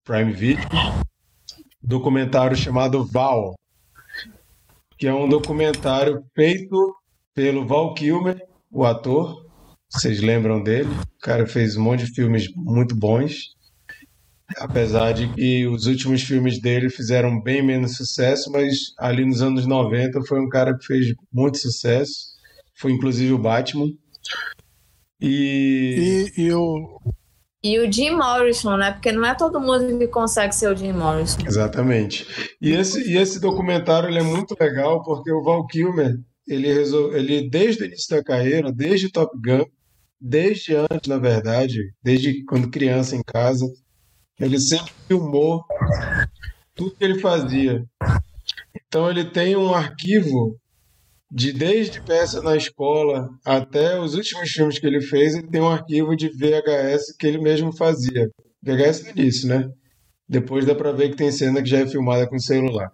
[SPEAKER 2] Prime Video, documentário chamado Val, que é um documentário feito pelo Val Kilmer, o ator. Vocês lembram dele? O cara fez um monte de filmes muito bons. Apesar de que os últimos filmes dele fizeram bem menos sucesso, mas ali nos anos 90 foi um cara que fez muito sucesso. Foi inclusive o Batman. E,
[SPEAKER 3] E, e o,
[SPEAKER 5] E o Jim Morrison, né? Porque não é todo mundo que consegue ser o Jim Morrison.
[SPEAKER 2] Exatamente. E esse, e esse documentário ele é muito legal porque o Val Kilmer, ele, resol... ele desde o início da carreira, desde Top Gun, desde antes, na verdade, desde quando criança em casa, ele sempre filmou tudo que ele fazia. Então ele tem um arquivo de desde peça na escola até os últimos filmes que ele fez, ele tem um arquivo de VHS que ele mesmo fazia. VHS no início, né? Depois dá pra ver que tem cena que já é filmada com celular.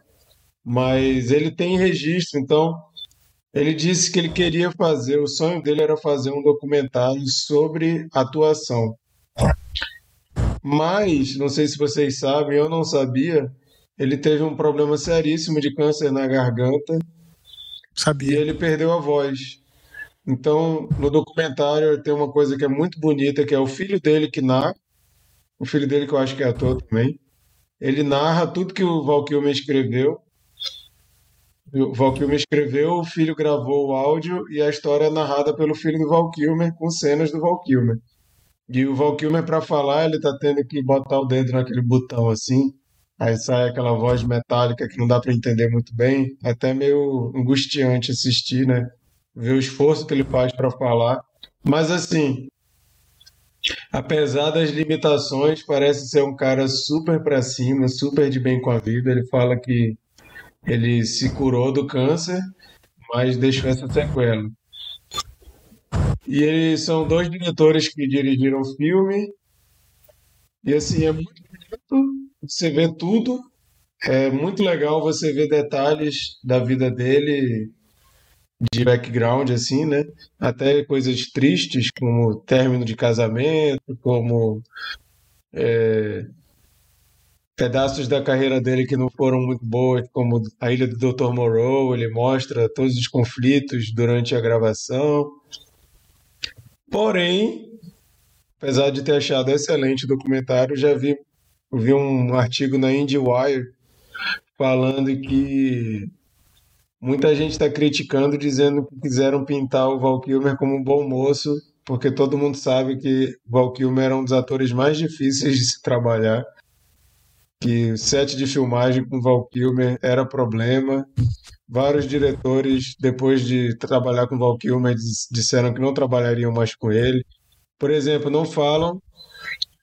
[SPEAKER 2] Mas ele tem registro, então ele disse que ele queria fazer, o sonho dele era fazer um documentário sobre atuação. Mas, não sei se vocês sabem, eu não sabia, ele teve um problema seríssimo de câncer na garganta e
[SPEAKER 3] sabia.
[SPEAKER 2] ele perdeu a voz. Então, no documentário tem uma coisa que é muito bonita, que é o filho dele que narra, o filho dele que eu acho que é ator também. Ele narra tudo que o Val Kilmer escreveu. O Val Kilmer escreveu, o filho gravou o áudio e a história é narrada pelo filho do Val Kilmer com cenas do Val Kilmer. E o Val Kilmer para falar, ele tá tendo que botar o dedo naquele botão assim, aí sai aquela voz metálica que não dá para entender muito bem, é até meio angustiante assistir, né? Ver o esforço que ele faz para falar. Mas assim, apesar das limitações, parece ser um cara super para cima, super de bem com a vida. Ele fala que ele se curou do câncer, mas deixou essa sequela. E eles são dois diretores que dirigiram o filme. E assim, é muito bonito, você vê tudo. É muito legal você ver detalhes da vida dele, de background, assim, né? Até coisas tristes, como término de casamento, como é, pedaços da carreira dele que não foram muito boas, como a Ilha do Dr. Moreau, ele mostra todos os conflitos durante a gravação. Porém, apesar de ter achado excelente o documentário, já vi, vi um artigo na IndieWire falando que muita gente está criticando, dizendo que quiseram pintar o Val Kilmer como um bom moço, porque todo mundo sabe que Val Kilmer era um dos atores mais difíceis de se trabalhar, que o set de filmagem com Val Kilmer era problema. Vários diretores, depois de trabalhar com Val Kilmer, dis- disseram que não trabalhariam mais com ele. Por exemplo, não falam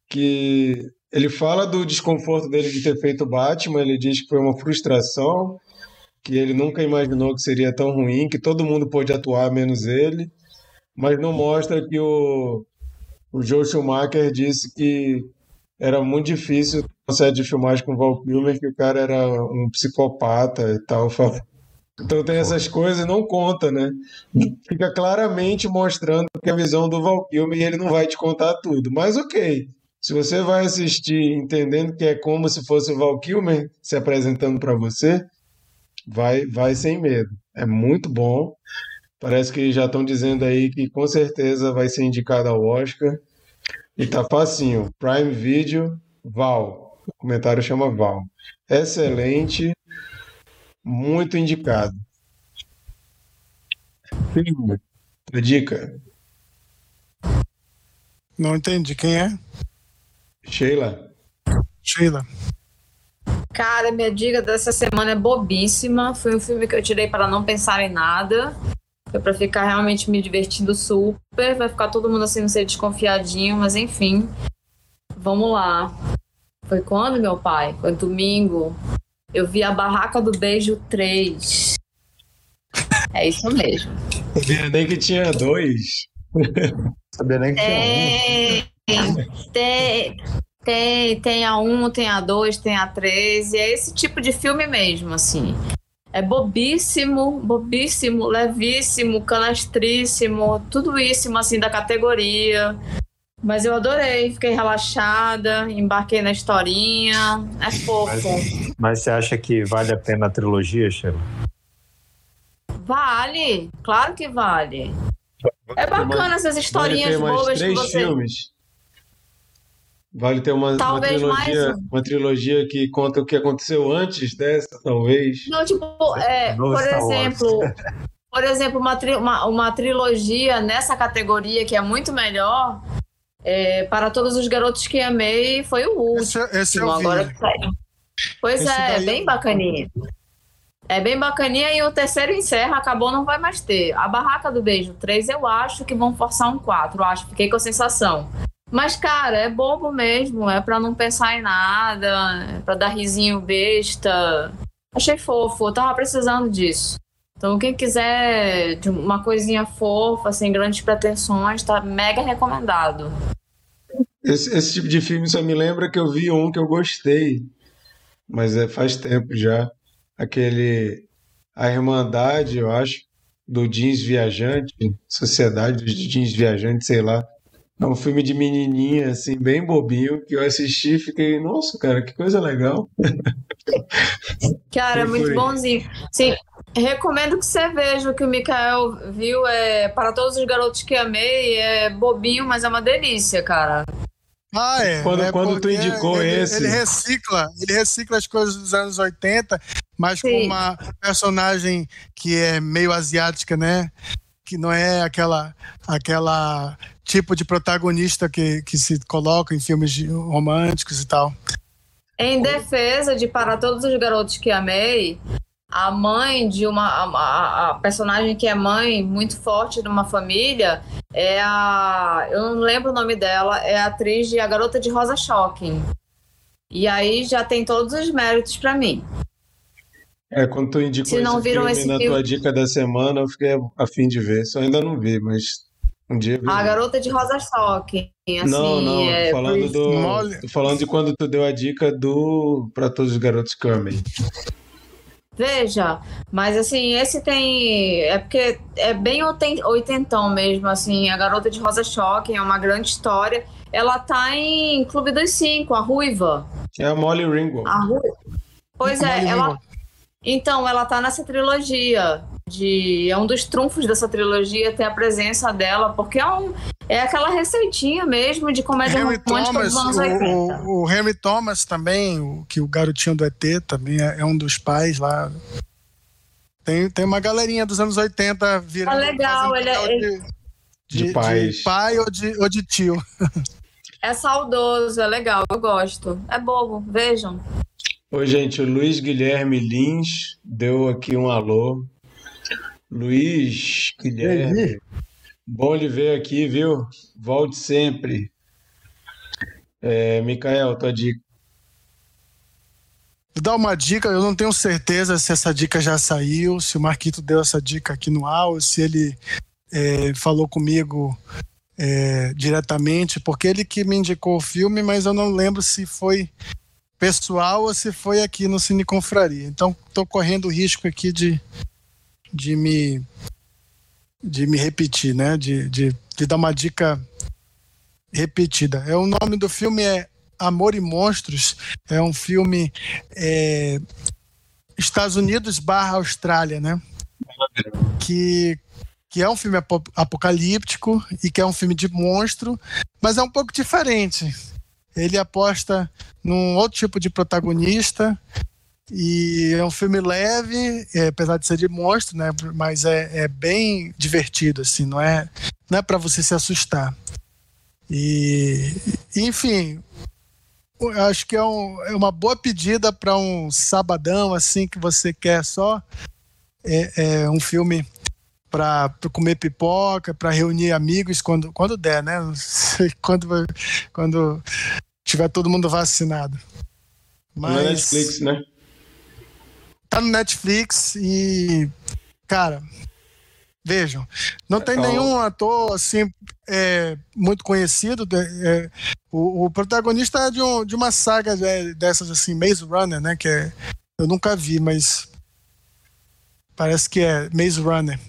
[SPEAKER 2] que ele fala do desconforto dele de ter feito Batman, ele diz que foi uma frustração, que ele nunca imaginou que seria tão ruim, que todo mundo pôde atuar menos ele, mas não mostra que o, o Joe Schumacher disse que era muito difícil o set de filmagem com o Val Kilmer, que o cara era um psicopata e tal. Então tem essas coisas e não conta, né? Fica claramente mostrando que a visão do Val Kilmer e ele não vai te contar tudo. Mas ok, se você vai assistir entendendo que é como se fosse o Val Kilmer se apresentando para você, vai, vai sem medo. É muito bom. Parece que já estão dizendo aí que com certeza vai ser indicado ao Oscar. E tá facinho. Prime Video, Val. O comentário chama Val. Excelente. Muito indicado. Filme. A dica.
[SPEAKER 3] Não entendi quem é.
[SPEAKER 2] Sheila.
[SPEAKER 3] Sheila.
[SPEAKER 5] Cara, minha dica dessa semana é bobíssima. Foi um filme que eu tirei para não pensar em nada. Foi pra ficar realmente me divertindo super. Vai ficar todo mundo assim, não sei, desconfiadinho, mas enfim. Vamos lá. Foi quando, meu pai? Foi domingo. Eu vi a Barraca do Beijo 3. É isso mesmo.
[SPEAKER 2] Sabia nem que tinha dois.
[SPEAKER 4] Sabia nem que tinha um.
[SPEAKER 5] Tem, tem, tem, a 1, tem a 2, tem a 3. E é esse tipo de filme mesmo, assim. É bobíssimo, bobíssimo, levíssimo, canastríssimo, tudo isso assim da categoria. Mas eu adorei, fiquei relaxada, embarquei na historinha, é fofo.
[SPEAKER 4] Mas, mas você acha que vale a pena a trilogia, Sheila?
[SPEAKER 5] Vale, claro que vale. É bacana essas historinhas bobas que você.
[SPEAKER 2] filmes. Vale ter uma, uma trilogia,
[SPEAKER 5] mais um.
[SPEAKER 2] uma trilogia que conta o que aconteceu antes dessa, talvez.
[SPEAKER 5] Não, tipo, é,
[SPEAKER 4] Novo
[SPEAKER 5] por exemplo, por exemplo, uma, tri- uma, uma trilogia nessa categoria que é muito melhor. é, para todos os garotos que amei foi o
[SPEAKER 3] Esse,
[SPEAKER 5] último.
[SPEAKER 3] esse eu vi.
[SPEAKER 5] agora que saiu. Pois
[SPEAKER 3] Esse
[SPEAKER 5] é,
[SPEAKER 3] daí
[SPEAKER 5] bem
[SPEAKER 3] eu-
[SPEAKER 5] bacaninha. É bem bacaninha e o terceiro encerra, acabou, não vai mais ter. A Barraca do Beijo 3, eu acho que vão forçar um 4, eu acho, fiquei com a sensação. Mas, cara, é bobo mesmo, é pra não pensar em nada, é pra dar risinho besta. Achei fofo, eu tava precisando disso. Então, quem quiser de uma coisinha fofa, sem grandes pretensões, tá mega recomendado.
[SPEAKER 2] Esse, esse tipo de filme só me lembra que eu vi um que eu gostei, mas é faz tempo já. Aquele A Irmandade, eu acho, do Jeans Viajante, Sociedade dos Jeans Viajantes, sei lá. É um filme de menininha, assim, bem bobinho, que eu assisti e fiquei, nossa, cara, que coisa legal.
[SPEAKER 5] Cara, é muito
[SPEAKER 2] foi.
[SPEAKER 5] bonzinho. Sim, recomendo que você veja o que o Mikael viu. É para todos os garotos que amei, é bobinho, mas é uma delícia, cara.
[SPEAKER 3] Ah, é.
[SPEAKER 2] Quando-
[SPEAKER 3] é
[SPEAKER 2] quando tu
[SPEAKER 3] porque
[SPEAKER 2] indicou
[SPEAKER 3] ele,
[SPEAKER 2] esse-
[SPEAKER 3] Ele recicla, ele recicla as coisas dos anos 80, mas com
[SPEAKER 5] Sim.
[SPEAKER 3] uma personagem que é meio asiática, né? Que não é aquela, aquela tipo de protagonista que, que se coloca em filmes românticos e tal.
[SPEAKER 5] Em defesa de Para Todos os Garotos que Amei, a mãe de uma. A, a- personagem que é mãe muito forte de uma família é a. Eu não lembro o nome dela, é a atriz de A Garota de Rosa Shocking. E aí já tem todos os méritos pra mim.
[SPEAKER 2] É, quando tu indicou
[SPEAKER 5] Se não
[SPEAKER 2] esse
[SPEAKER 5] viram
[SPEAKER 2] filme
[SPEAKER 5] esse
[SPEAKER 2] na
[SPEAKER 5] filme-
[SPEAKER 2] tua dica da semana, eu fiquei a fim de ver. Só ainda não vi, mas um dia eu
[SPEAKER 5] A
[SPEAKER 2] vi.
[SPEAKER 5] Garota de Rosa Shocking. Assim,
[SPEAKER 2] Não, não,
[SPEAKER 5] é,
[SPEAKER 2] tô falando do. Tô falando de quando tu deu a dica do Pra Todos os Garotos que eu amei.
[SPEAKER 5] Veja, mas assim, esse tem. É porque é bem oiten- oitentão mesmo, assim. A Garota de Rosa Shocking é uma grande história. Ela tá em Clube dos Cinco, a Ruiva.
[SPEAKER 2] É a Molly Ringwald.
[SPEAKER 5] A Ruiva. Pois é,
[SPEAKER 3] Molly
[SPEAKER 5] ela.
[SPEAKER 3] Ringwald.
[SPEAKER 5] Então, ela tá nessa trilogia. De, é um dos trunfos dessa trilogia ter a presença dela, porque é, um, é aquela receitinha mesmo de comédia
[SPEAKER 3] Henry
[SPEAKER 5] romântica
[SPEAKER 3] Thomas,
[SPEAKER 5] dos anos
[SPEAKER 3] o,
[SPEAKER 5] 80.
[SPEAKER 3] o, o Henry Thomas também, o, que o garotinho do ET também é, é um dos pais lá. Tem, tem uma galerinha dos anos 80 virando.
[SPEAKER 5] Ah, legal, ele é- ele-
[SPEAKER 3] de,
[SPEAKER 2] De pais.
[SPEAKER 3] de pai ou de, ou de tio.
[SPEAKER 5] É saudoso, é legal, eu gosto. É bobo, vejam.
[SPEAKER 2] Oi, gente, o Luiz Guilherme Lins deu aqui um alô. Luiz Guilherme, bom lhe ver aqui, viu? Volte sempre. É, Micael, tua dica.
[SPEAKER 3] Vou dar uma dica, eu não tenho certeza se essa dica já saiu, se o Marquito deu essa dica aqui no ar, ou se ele é, falou comigo é, diretamente, porque ele que me indicou o filme, mas eu não lembro se foi pessoal ou se foi aqui no Cine Confraria. Então, estou correndo o risco aqui de, de me de me repetir, né? De, de, de dar uma dica repetida. É o nome do filme é Amor e Monstros. É um filme é, Estados Unidos barra Austrália, né? Que que é um filme apo- apocalíptico e que é um filme de monstro, mas é um pouco diferente. Ele aposta num outro tipo de protagonista e é um filme leve, é, apesar de ser de monstro, né? Mas é, é bem divertido, assim, não é, não é para você se assustar. E, enfim, acho que é, um, é uma boa pedida para um sabadão assim que você quer só é, é um filme para comer pipoca, para reunir amigos quando, quando der, né? quando, quando tiver todo mundo vacinado.
[SPEAKER 2] Mas... No Netflix, né?
[SPEAKER 3] Tá no Netflix e, cara, vejam, não tem então... nenhum ator assim é, muito conhecido. É, o, o, protagonista é de, um, de uma saga é, dessas assim, Maze Runner, né? Que é, eu nunca vi, mas parece que é Maze Runner.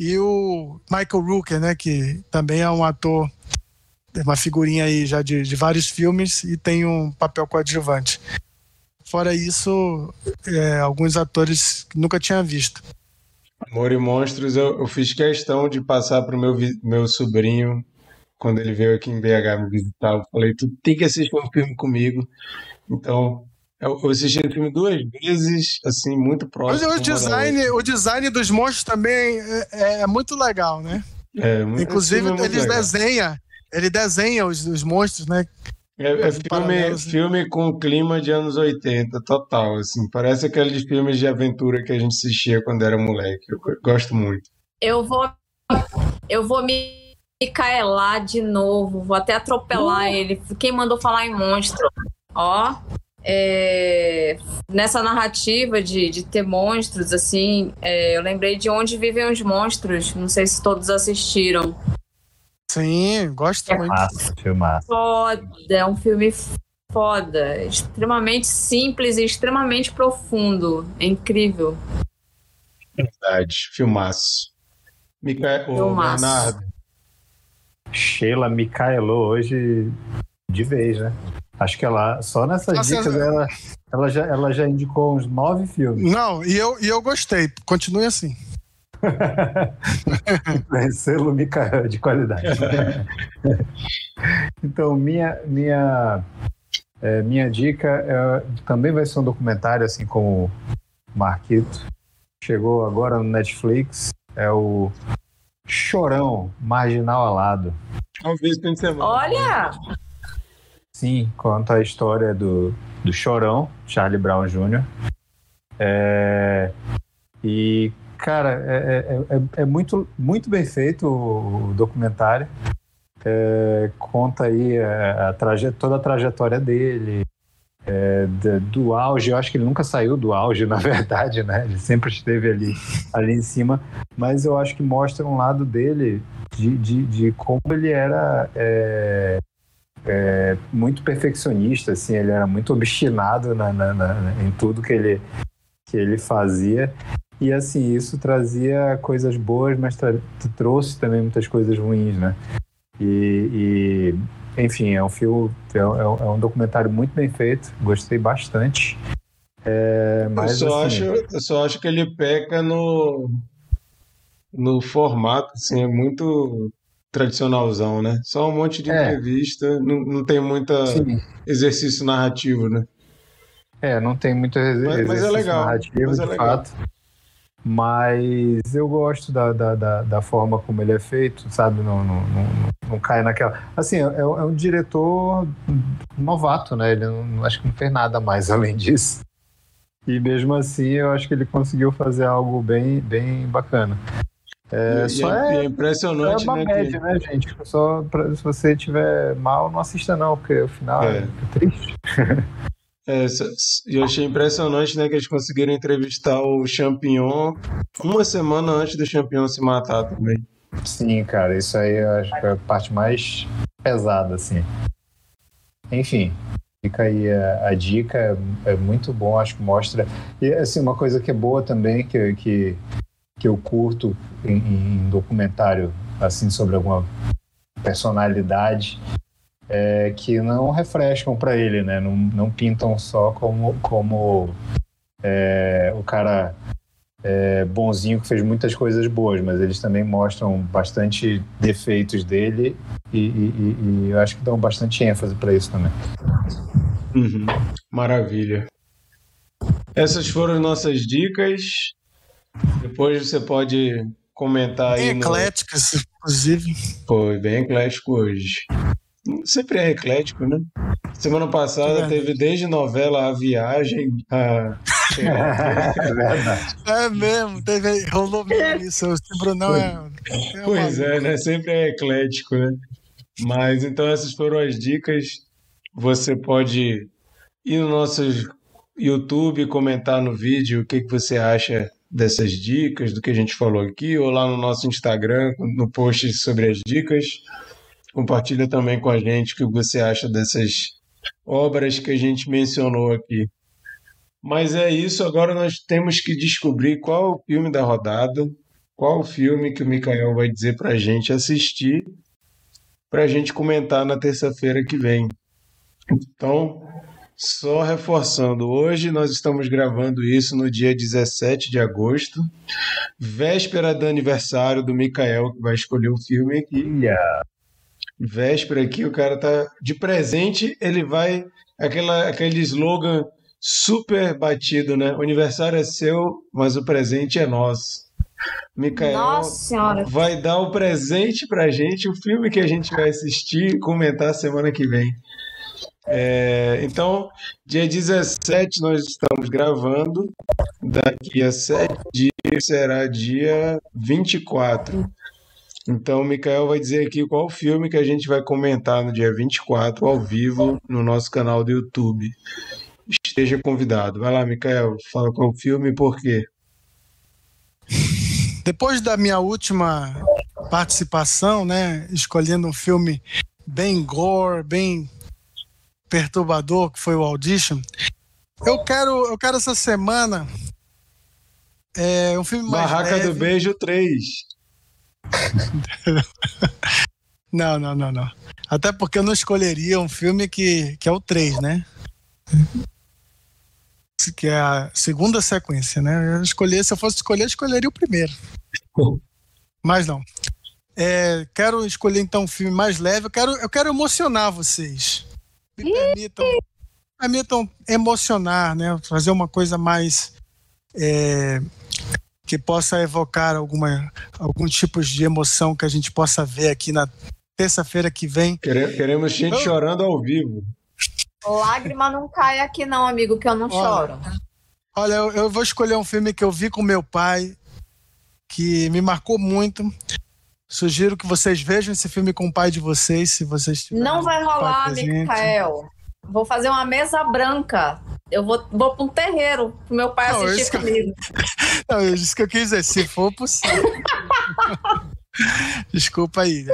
[SPEAKER 3] E o Michael Rooker, né, que também é um ator, uma figurinha aí já de, de vários filmes e tem um papel coadjuvante. Fora isso, é, alguns atores que nunca tinha visto.
[SPEAKER 2] Amor e Monstros, eu, eu fiz questão de passar para o meu, meu sobrinho quando ele veio aqui em BH me visitar. Eu falei, tu tem que assistir um filme comigo. Então, eu assisti o filme duas vezes, assim, muito próximo.
[SPEAKER 3] o design, o design dos monstros também é, é muito legal, né? É, Inclusive, é ele desenha, ele desenha os, os monstros, né?
[SPEAKER 2] É, é filme, filme com clima de anos 80, total, assim. Parece aqueles filmes de aventura que a gente assistia quando era moleque. Eu gosto muito.
[SPEAKER 5] Eu vou, eu vou me caelar de novo, vou até atropelar uh. ele. Quem mandou falar em monstro? Ó, é, nessa narrativa de, de ter monstros, assim, é, eu lembrei de Onde Vivem os Monstros. Não sei se todos assistiram.
[SPEAKER 3] Sim, gosto é muito.
[SPEAKER 4] Massa, filmar.
[SPEAKER 5] Foda, é um filme foda. Extremamente simples e extremamente profundo. É incrível.
[SPEAKER 2] Verdade, filmaço. Mica... filmaço. Bernardo.
[SPEAKER 4] Sheila Micaelou hoje de vez, né? Acho que ela, só nessas Nossa, dicas, ela, ela, já, ela já indicou uns nove filmes.
[SPEAKER 3] Não, e eu, e eu gostei. Continue assim.
[SPEAKER 4] Selo Micael de qualidade. então, minha, minha, é, minha dica é, também vai ser um documentário, assim como o Marquito. Chegou agora no Netflix. É o Chorão Marginal Alado.
[SPEAKER 2] Talvez
[SPEAKER 5] Olha!
[SPEAKER 4] Sim, conta a história do, do Chorão, Charlie Brown Jr. É, e, cara, é, é, é, é, muito, muito bem feito o, documentário. É, conta aí a, a traje, toda a trajetória dele, é, do, do, auge. Eu acho que ele nunca saiu do auge, na verdade, né? Ele sempre esteve ali, ali em cima. Mas eu acho que mostra um lado dele de, de, de como ele era é, é, muito perfeccionista, assim, ele era muito obstinado na, na, na, em tudo que ele, que ele fazia. E assim, isso trazia coisas boas, mas trouxe também muitas coisas ruins, né? E, e enfim, é um filme, é, é, um documentário muito bem feito, gostei bastante. É, mas,
[SPEAKER 2] eu, só assim, acho, eu só acho que ele peca no, no formato, assim, é muito tradicionalzão, né? Só um monte de é. entrevista, não, não tem muito exercício narrativo, né?
[SPEAKER 4] É, não tem muito exercício mas, mas é legal, narrativo, mas é de legal. fato. Mas eu gosto da, da, da, da, forma como ele é feito, sabe? Não, não, não, não cai naquela. Assim, é, é, um diretor novato, né? Ele não, acho que não fez nada mais além disso. E mesmo assim, eu acho que ele conseguiu fazer algo bem, bem bacana.
[SPEAKER 2] É, e, só é, é, impressionante,
[SPEAKER 4] é uma
[SPEAKER 2] né?
[SPEAKER 4] Média, que... né, gente? Só pra, se você tiver mal, não assista não, porque o final é, é triste.
[SPEAKER 2] É, eu achei impressionante, né, que eles conseguiram entrevistar o Champignon uma semana antes do Champignon se matar também.
[SPEAKER 4] Sim, cara, isso aí eu acho que é a parte mais pesada, assim. Enfim, fica aí a, a dica, é, é, muito bom, acho que mostra. E, assim, uma coisa que é boa também, que, que que eu curto em, em documentário assim sobre alguma personalidade é, que não refrescam para ele, né? Não, não, pintam só como, como é, o cara é, bonzinho que fez muitas coisas boas, mas eles também mostram bastante defeitos dele e, e, e eu acho que dão bastante ênfase para isso também.
[SPEAKER 2] Uhum. Maravilha. Essas foram nossas dicas. Depois você pode comentar bem
[SPEAKER 3] aí. Bem ecléticas, no... inclusive.
[SPEAKER 2] Foi bem eclético hoje. Sempre é eclético, né? Semana passada
[SPEAKER 3] É
[SPEAKER 2] teve desde novela A Viagem, a...
[SPEAKER 4] É verdade.
[SPEAKER 3] É mesmo, teve, rolou mesmo isso. O Brunão é. é
[SPEAKER 2] Pois
[SPEAKER 3] maluco.
[SPEAKER 2] é, né? Sempre é eclético, né? Mas então essas foram as dicas. Você pode ir no nosso YouTube, comentar no vídeo o que, que você acha dessas dicas, do que a gente falou aqui, ou lá no nosso Instagram, no post sobre as dicas. Compartilha também com a gente o que você acha dessas obras que a gente mencionou aqui. Mas é isso, agora nós temos que descobrir qual é o filme da rodada, qual o filme que o Mikael vai dizer pra gente assistir, pra gente comentar na terça-feira que vem. Então, só reforçando, hoje nós estamos gravando isso no dia 17 de agosto, véspera do aniversário do Mikael, que vai escolher o filme aqui.
[SPEAKER 4] Olha,
[SPEAKER 2] Véspera aqui, o cara tá de presente, ele vai aquela aquele slogan super batido, né? O aniversário é seu, mas o presente é nosso.
[SPEAKER 5] Nossa senhora.
[SPEAKER 2] vai dar o presente pra gente, o filme que a gente vai assistir e comentar semana que vem. É, então, dia 17 nós estamos gravando, daqui a sete dias será dia 24. Então, o Mikael vai dizer aqui qual filme que a gente vai comentar no dia 24, ao vivo, no nosso canal do YouTube. Esteja convidado. Vai lá, Mikael, fala qual filme e por quê.
[SPEAKER 3] Depois da minha última participação, né, escolhendo um filme bem gore, bem perturbador, que foi o Audition, eu quero, eu quero essa semana é, um filme mais
[SPEAKER 2] Barraca
[SPEAKER 3] leve.
[SPEAKER 2] do Beijo 3.
[SPEAKER 3] Não, não, não, não. Até porque eu não escolheria um filme que, que é o 3, né? Que é a segunda sequência, né? Eu se eu fosse escolher, eu escolheria o primeiro. Mas não. É, quero escolher então um filme mais leve. Eu quero, eu quero emocionar vocês. Me permitam, permitam emocionar, né? Fazer uma coisa mais é, que possa evocar alguma, algum tipo de emoção que a gente possa ver aqui na terça-feira que vem.
[SPEAKER 2] Quere- Queremos gente
[SPEAKER 3] Eu-
[SPEAKER 2] chorando ao vivo.
[SPEAKER 5] Lágrima não cai aqui, não, amigo, que eu não
[SPEAKER 3] Olha.
[SPEAKER 5] choro.
[SPEAKER 3] Olha, eu, eu vou escolher um filme que eu vi com meu pai, que me marcou muito. Sugiro que vocês vejam esse filme com o pai de vocês, se vocês tiverem
[SPEAKER 5] Não vai rolar. Micael. Vou fazer uma mesa branca. Eu vou, vou para um terreiro pro meu pai
[SPEAKER 3] Não,
[SPEAKER 5] assistir
[SPEAKER 3] isso que-
[SPEAKER 5] comigo.
[SPEAKER 3] Não, eu disse que eu quis dizer, se for possível. Desculpa aí.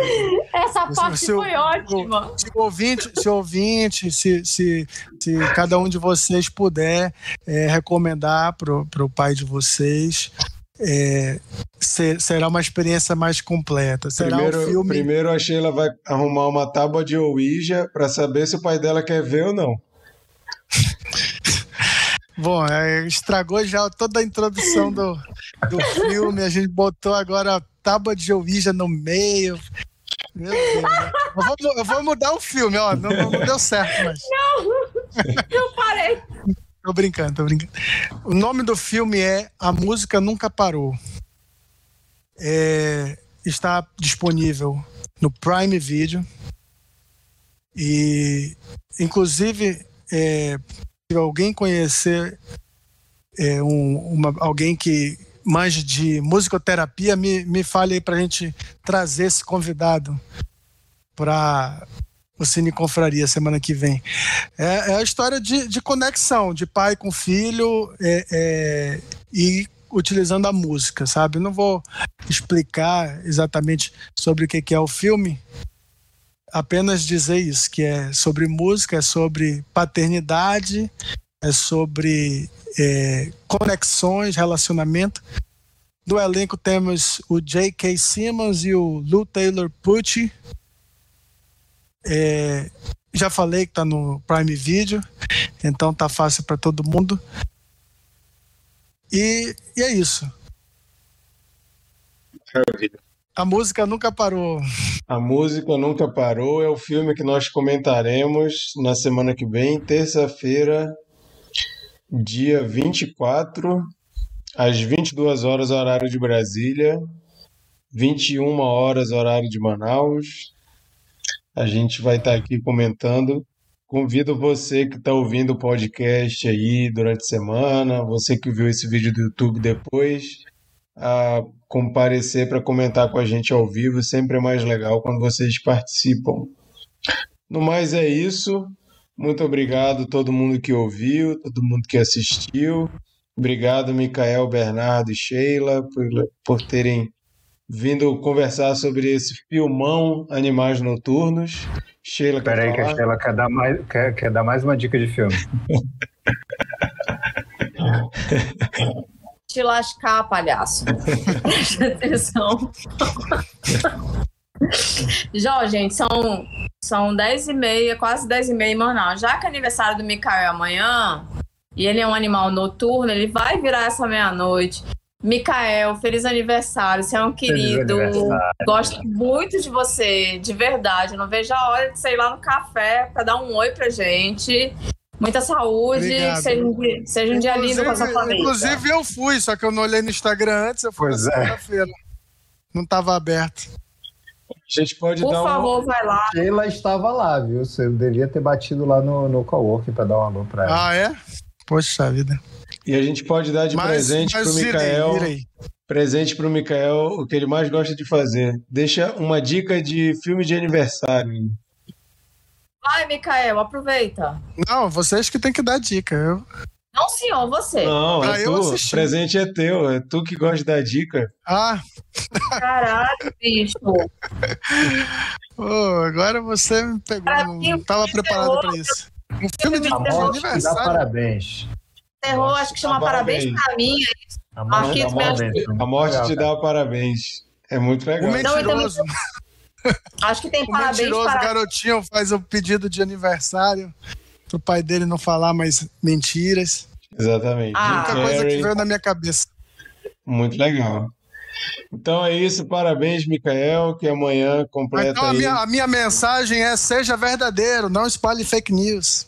[SPEAKER 5] Essa
[SPEAKER 3] Você-
[SPEAKER 5] parte
[SPEAKER 3] você-
[SPEAKER 5] foi ótima.
[SPEAKER 3] Se o ouvinte, se, o ouvinte, se, se, se cada um de vocês puder é, recomendar pro, pro pai de vocês, é, se- será uma experiência mais completa. Será
[SPEAKER 2] Primeiro,
[SPEAKER 3] um filme.
[SPEAKER 2] primeiro a Sheila vai arrumar uma tábua de Ouija para saber se o pai dela quer ver ou não.
[SPEAKER 3] Bom, é, estragou já toda a introdução do, do filme. A gente botou agora a tábua de Ouija no meio. Meu Deus. Eu vou, eu vou mudar o filme, ó. Não, não deu certo, mas.
[SPEAKER 5] Eu parei.
[SPEAKER 3] Tô brincando, tô brincando. O nome do filme é A Música Nunca Parou. É, está disponível no Prime Video. E, inclusive, é, se alguém conhecer é, um- uma- alguém que manje de musicoterapia, me, me fale aí pra gente trazer esse convidado para o Cine Confraria semana que vem. É, é a história de, de conexão de pai com filho é, é, e utilizando a música, sabe? Não vou explicar exatamente sobre o que, é o filme, apenas dizer isso, que é sobre música, é sobre paternidade, é sobre é, conexões, relacionamento. Do elenco temos o J.K. Simmons e o Lou Taylor Pucci. É, já falei que tá no Prime Video, então tá fácil para todo mundo. E, e é isso. A música nunca parou.
[SPEAKER 2] A música nunca parou é o filme que nós comentaremos na semana que vem, terça-feira, dia 24, às 22 horas, horário de Brasília, 21 horas, horário de Manaus. A gente vai estar aqui comentando Convido você que está ouvindo o podcast aí durante a semana, você que viu esse vídeo do YouTube depois, a comparecer para comentar com a gente ao vivo. Sempre é mais legal quando vocês participam. No mais é isso. Muito obrigado a todo mundo que ouviu, todo mundo que assistiu. Obrigado, Micael, Bernardo e Sheila, por, por terem vindo conversar sobre esse filmão Animais Noturnos. Sheila, quer
[SPEAKER 4] Peraí, que a? Sheila quer dar, mais, quer, quer dar mais uma dica de filme.
[SPEAKER 5] Te lascar, palhaço. Presta atenção. Já, gente, são, são 10 e meia, quase 10 e meia em Manaus. Já que é aniversário do Mikael é amanhã, e ele é um animal noturno, ele vai virar essa meia-noite. Mikael, feliz aniversário, você é um querido. Gosto muito de você, de verdade. Não vejo a hora de você ir lá no café para dar um oi pra gente. Muita saúde,
[SPEAKER 3] Obrigado.
[SPEAKER 5] seja um, dia- seja um dia lindo com a sua família.
[SPEAKER 3] inclusive eu fui, só que eu não olhei no Instagram antes, eu fui
[SPEAKER 4] Pois
[SPEAKER 3] na
[SPEAKER 4] é.
[SPEAKER 3] segunda-feira. Não estava aberto.
[SPEAKER 2] A gente pode
[SPEAKER 5] Por
[SPEAKER 2] dar um-
[SPEAKER 5] favor, vai lá.
[SPEAKER 4] Sheila estava lá, viu? Você devia ter batido lá no, no coworking para dar um alô para ela.
[SPEAKER 3] Ah, é? Poxa vida.
[SPEAKER 2] E a gente pode dar de
[SPEAKER 3] Mas,
[SPEAKER 2] presente pro
[SPEAKER 3] irei,
[SPEAKER 2] Mikael.
[SPEAKER 3] irei.
[SPEAKER 2] Presente pro Mikael, o que ele mais gosta de fazer. Deixa uma dica de filme de aniversário.
[SPEAKER 5] Vai, Mikael, aproveita.
[SPEAKER 3] Não, vocês que tem que dar dica. Eu...
[SPEAKER 5] Não, senhor, você.
[SPEAKER 2] Não, é
[SPEAKER 3] eu
[SPEAKER 2] tu.
[SPEAKER 3] assistir.
[SPEAKER 2] Presente é teu. É tu que gosta da dica.
[SPEAKER 3] Ah,
[SPEAKER 5] Caralho, bicho.
[SPEAKER 3] agora você me pegou.
[SPEAKER 5] Pra
[SPEAKER 3] Não estava
[SPEAKER 5] filme
[SPEAKER 3] preparado para isso. Um filme de
[SPEAKER 4] A morte te dá
[SPEAKER 3] aniversário.
[SPEAKER 4] parabéns.
[SPEAKER 5] Terror, acho que chama
[SPEAKER 2] Parabéns.
[SPEAKER 5] parabéns pra mim.
[SPEAKER 4] A morte te
[SPEAKER 5] Marquinhos
[SPEAKER 4] dá
[SPEAKER 5] me
[SPEAKER 4] parabéns.
[SPEAKER 2] A morte te dá parabéns. É muito
[SPEAKER 3] O
[SPEAKER 2] legal.
[SPEAKER 5] Então-
[SPEAKER 3] mentiroso,
[SPEAKER 5] Acho que tem
[SPEAKER 3] o
[SPEAKER 5] parabéns
[SPEAKER 3] mentiroso
[SPEAKER 5] para.
[SPEAKER 3] garotinho faz o pedido de aniversário pro pai dele não falar mais mentiras.
[SPEAKER 2] Exatamente.
[SPEAKER 5] Ah.
[SPEAKER 2] Jim
[SPEAKER 3] Única coisa que veio na minha cabeça.
[SPEAKER 2] Muito legal. Então é isso. Parabéns, Mikael, que amanhã completa
[SPEAKER 3] Então a
[SPEAKER 2] aí.
[SPEAKER 3] minha, a minha mensagem é: seja verdadeiro, não espalhe fake news.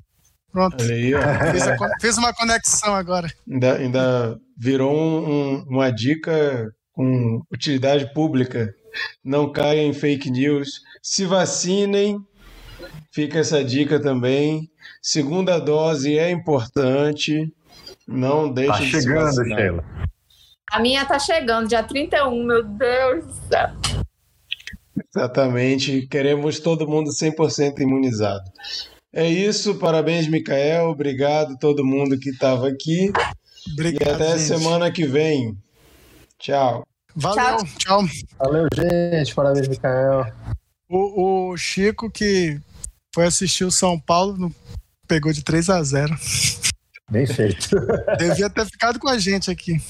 [SPEAKER 3] Pronto.
[SPEAKER 2] Aí, ó.
[SPEAKER 3] Fiz, a fiz uma conexão agora.
[SPEAKER 2] Ainda, ainda virou um- um- uma dica com utilidade pública. Não caia em fake news. Se vacinem. Fica essa dica também. Segunda dose é importante. Não deixe
[SPEAKER 4] Tá
[SPEAKER 2] de se
[SPEAKER 4] chegando,
[SPEAKER 2] vacinar.
[SPEAKER 4] Sheila.
[SPEAKER 5] A minha tá chegando, dia 31, meu Deus do céu.
[SPEAKER 2] Exatamente. Queremos todo mundo 100% imunizado. É isso. Parabéns, Micael. Obrigado a todo mundo que estava aqui. E
[SPEAKER 3] Obrigado.
[SPEAKER 2] até
[SPEAKER 3] gente.
[SPEAKER 2] semana que vem. Tchau.
[SPEAKER 3] Valeu, tchau.
[SPEAKER 4] Valeu, gente. Parabéns, Mikael.
[SPEAKER 3] O, o Chico, que foi assistir o São Paulo, pegou de 3 a 0
[SPEAKER 4] Bem feito.
[SPEAKER 3] Devia ter ficado com a gente aqui.